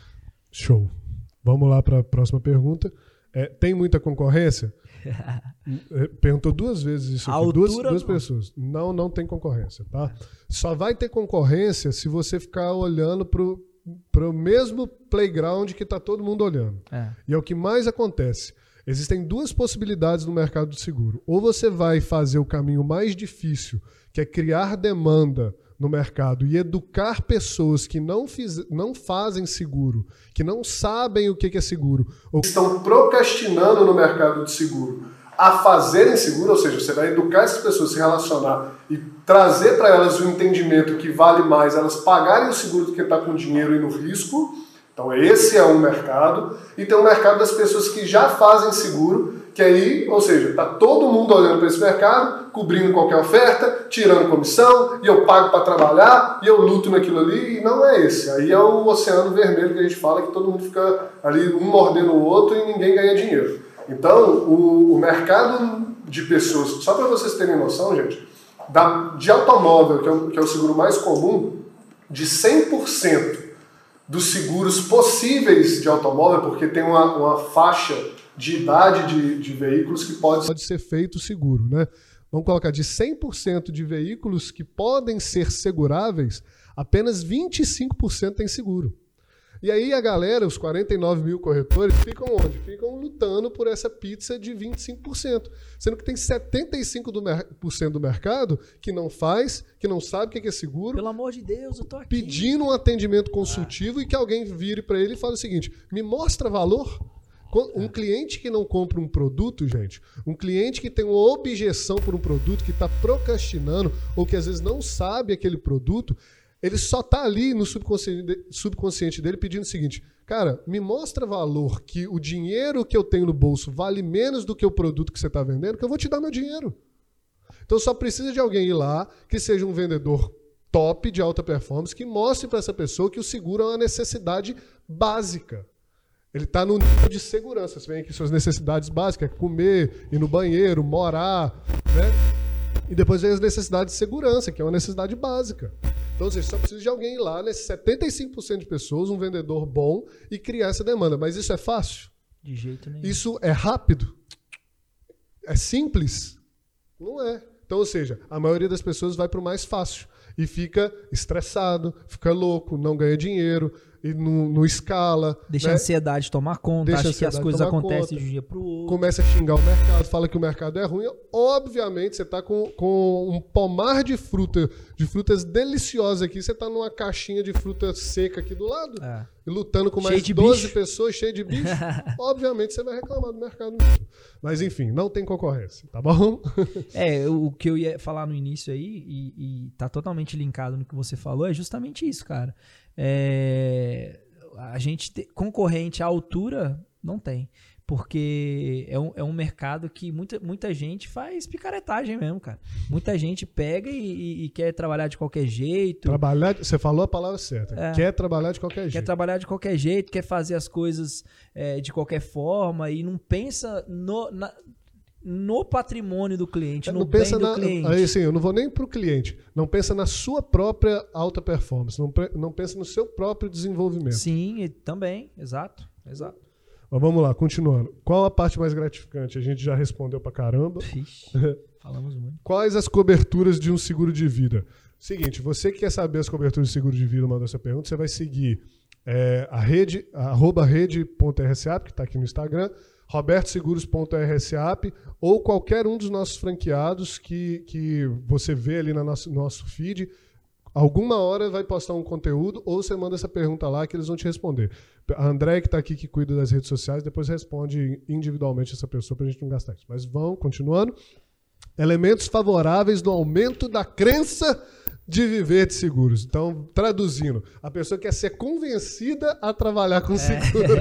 Show. Vamos lá para a próxima pergunta. É, tem muita concorrência? É, perguntou duas vezes isso aqui, duas, duas pessoas. Não, não tem concorrência, tá? Só vai ter concorrência se você ficar olhando pro para o mesmo playground que está todo mundo olhando. É. E é o que mais acontece. Existem duas possibilidades no mercado de seguro. Ou você vai fazer o caminho mais difícil, que é criar demanda no mercado e educar pessoas que não, fiz, não fazem seguro, que não sabem o que é seguro. Ou estão procrastinando no mercado de seguro a fazerem seguro, ou seja, você vai educar essas pessoas a se relacionar e trazer para elas o entendimento que vale mais elas pagarem o seguro do que estar tá com dinheiro e no risco então esse é um mercado. E tem o um mercado das pessoas que já fazem seguro Que aí, ou seja, tá todo mundo olhando para esse mercado, cobrindo qualquer oferta, tirando comissão, e eu pago para trabalhar, e eu luto naquilo ali, e não é esse. Aí é o oceano vermelho que a gente fala, que todo mundo fica ali um mordendo o outro e ninguém ganha dinheiro. Então, o, o mercado de pessoas, só para vocês terem noção, gente, da, de automóvel, que é, o, que é o seguro mais comum, de 100% dos seguros possíveis de automóvel, porque tem uma, uma faixa de idade de, de veículos que pode, pode ser feito seguro, né? Vamos colocar de 100% de veículos que podem ser seguráveis, apenas 25% tem seguro. E aí a galera, os 49 mil corretores, ficam onde? Ficam lutando por essa pizza de 25%. Sendo que tem 75% do, mer do mercado que não faz, que não sabe o que é seguro. Pelo amor de Deus, eu tô aqui. Pedindo um atendimento consultivo ah. e que alguém vire para ele e fale o seguinte: me mostra valor. Um cliente que não compra um produto, gente, um cliente que tem uma objeção por um produto, que está procrastinando ou que às vezes não sabe aquele produto, ele só está ali no subconsciente, subconsciente dele pedindo o seguinte: cara, me mostra valor que o dinheiro que eu tenho no bolso vale menos do que o produto que você está vendendo, que eu vou te dar meu dinheiro. Então só precisa de alguém ir lá que seja um vendedor top de alta performance que mostre para essa pessoa que o seguro é uma necessidade básica. Ele está no nível de segurança. Você vem aqui suas necessidades básicas, é comer, ir no banheiro, morar, né? E depois vem as necessidades de segurança, que é uma necessidade básica. Então, você só precisa de alguém ir lá, nesses 75% de pessoas, um vendedor bom, e criar essa demanda. Mas isso é fácil? De jeito nenhum. Isso é rápido? É simples? Não é. Então, ou seja, a maioria das pessoas vai para o mais fácil e fica estressado, fica louco, não ganha dinheiro, e não, não escala. Deixa né? a ansiedade tomar conta, Deixa acha que as coisas acontecem de um dia para o outro. Começa a xingar o mercado, fala que o mercado é ruim. Obviamente, você está com, com um pomar de fruta, de frutas deliciosas aqui, você está numa caixinha de fruta seca aqui do lado, é. lutando com mais de 12 bicho. pessoas, cheio de bicho. Obviamente, você vai reclamar do mercado. Mas, enfim, não tem concorrência, tá bom? é, o que eu ia falar no início aí, e, e tá totalmente linkado no que você falou, é justamente isso, cara. É, a gente te, concorrente à altura não tem. Porque é um, é um mercado que muita, muita gente faz picaretagem mesmo, cara. Muita gente pega e, e, e quer trabalhar de qualquer jeito. Trabalhar, você falou a palavra certa. É, quer trabalhar de qualquer quer jeito. Quer trabalhar de qualquer jeito, quer fazer as coisas é, de qualquer forma e não pensa no, na, no patrimônio do cliente, é, no pensa bem do na, cliente. Aí sim, eu não vou nem para o cliente. Não pensa na sua própria alta performance. Não, não pensa no seu próprio desenvolvimento. Sim, também. Exato. Exato. Mas vamos lá, continuando. Qual a parte mais gratificante? A gente já respondeu para caramba. Ixi, falamos muito. Quais as coberturas de um seguro de vida? Seguinte, você que quer saber as coberturas de seguro de vida, manda essa pergunta, você vai seguir é, a rede, arroba rede.rsa, que está aqui no Instagram, robertoseguros.rsap ou qualquer um dos nossos franqueados que, que você vê ali no nosso, nosso feed. Alguma hora vai postar um conteúdo ou você manda essa pergunta lá que eles vão te responder. A André, que está aqui, que cuida das redes sociais, depois responde individualmente essa pessoa para a gente não gastar isso. Mas vão, continuando. Elementos favoráveis no aumento da crença de viver de seguros. Então, traduzindo, a pessoa quer ser convencida a trabalhar com é. seguro.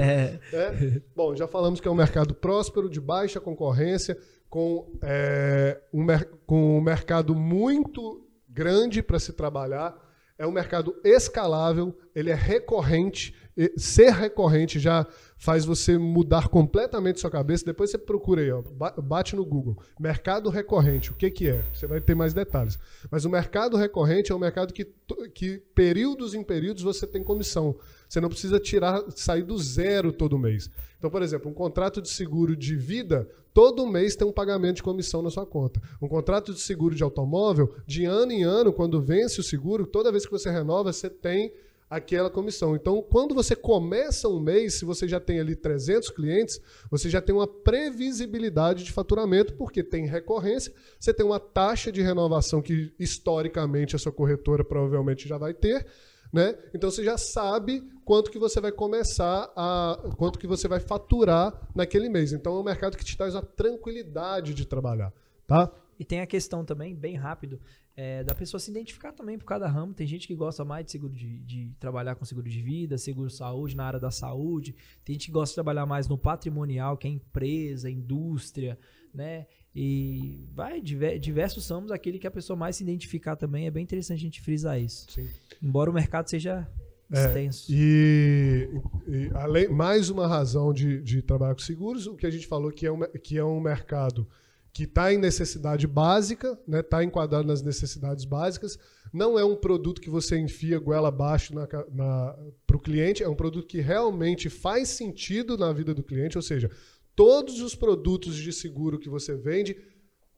É. Bom, já falamos que é um mercado próspero, de baixa concorrência, com, é, um, com um mercado muito grande para se trabalhar. É um mercado escalável, ele é recorrente. Ser recorrente já faz você mudar completamente sua cabeça. Depois você procura aí, ó, bate no Google. Mercado recorrente, o que, que é? Você vai ter mais detalhes. Mas o mercado recorrente é um mercado que, que períodos em períodos você tem comissão. Você não precisa tirar, sair do zero todo mês. Então, por exemplo, um contrato de seguro de vida, todo mês tem um pagamento de comissão na sua conta. Um contrato de seguro de automóvel, de ano em ano, quando vence o seguro, toda vez que você renova, você tem aquela comissão. Então, quando você começa um mês, se você já tem ali 300 clientes, você já tem uma previsibilidade de faturamento, porque tem recorrência, você tem uma taxa de renovação que historicamente a sua corretora provavelmente já vai ter, né? Então você já sabe quanto que você vai começar a quanto que você vai faturar naquele mês. Então é um mercado que te traz a tranquilidade de trabalhar, tá? E tem a questão também, bem rápido, é, da pessoa se identificar também por cada ramo. Tem gente que gosta mais de seguro de, de, trabalhar com seguro de vida, seguro saúde na área da saúde. Tem gente que gosta de trabalhar mais no patrimonial, que é empresa, indústria, né? E vai, diversos ramos, aquele que a pessoa mais se identificar também. É bem interessante a gente frisar isso. Sim. Embora o mercado seja é, extenso. E, e, além, mais uma razão de, de trabalhar com seguros, o que a gente falou que é um, que é um mercado que está em necessidade básica, está né, tá enquadrado nas necessidades básicas. Não é um produto que você enfia goela abaixo para o cliente, é um produto que realmente faz sentido na vida do cliente, ou seja, todos os produtos de seguro que você vende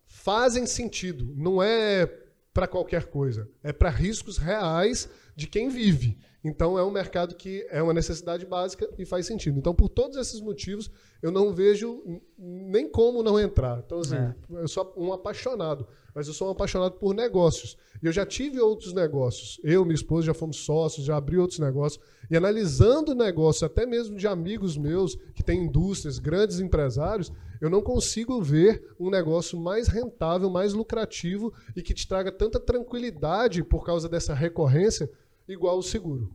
fazem sentido. Não é para qualquer coisa, é para riscos reais de quem vive. Então é um mercado que é uma necessidade básica e faz sentido. Então, por todos esses motivos, eu não vejo nem como não entrar. Então, assim, é. eu sou um apaixonado, mas eu sou um apaixonado por negócios. E eu já tive outros negócios. Eu, minha esposa, já fomos sócios, já abri outros negócios. E analisando negócios, até mesmo de amigos meus que têm indústrias, grandes empresários, eu não consigo ver um negócio mais rentável, mais lucrativo e que te traga tanta tranquilidade por causa dessa recorrência igual o seguro.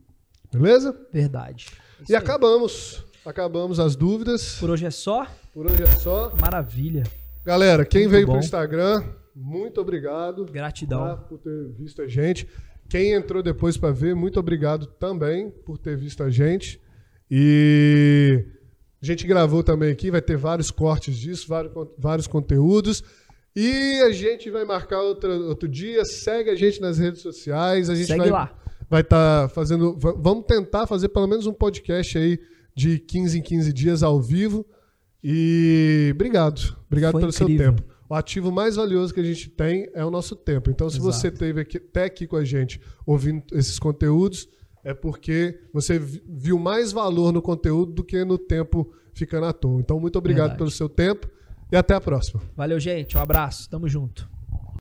Beleza? Verdade. Isso e aí. acabamos. Acabamos as dúvidas. Por hoje é só? Por hoje é só. Maravilha. Galera, quem muito veio para o Instagram, muito obrigado. Gratidão. Tá, por ter visto a gente. Quem entrou depois para ver, muito obrigado também por ter visto a gente. E a gente gravou também aqui, vai ter vários cortes disso, vários, vários conteúdos. E a gente vai marcar outro, outro dia. Segue a gente nas redes sociais. A gente Segue vai, lá. Vai estar tá fazendo. Vamos tentar fazer pelo menos um podcast aí de 15 em 15 dias ao vivo. E obrigado. Obrigado Foi pelo incrível. seu tempo. O ativo mais valioso que a gente tem é o nosso tempo. Então, se Exato. você esteve até aqui com a gente ouvindo esses conteúdos, é porque você viu mais valor no conteúdo do que no tempo ficando à toa. Então, muito obrigado Verdade. pelo seu tempo e até a próxima. Valeu, gente. Um abraço. Tamo junto.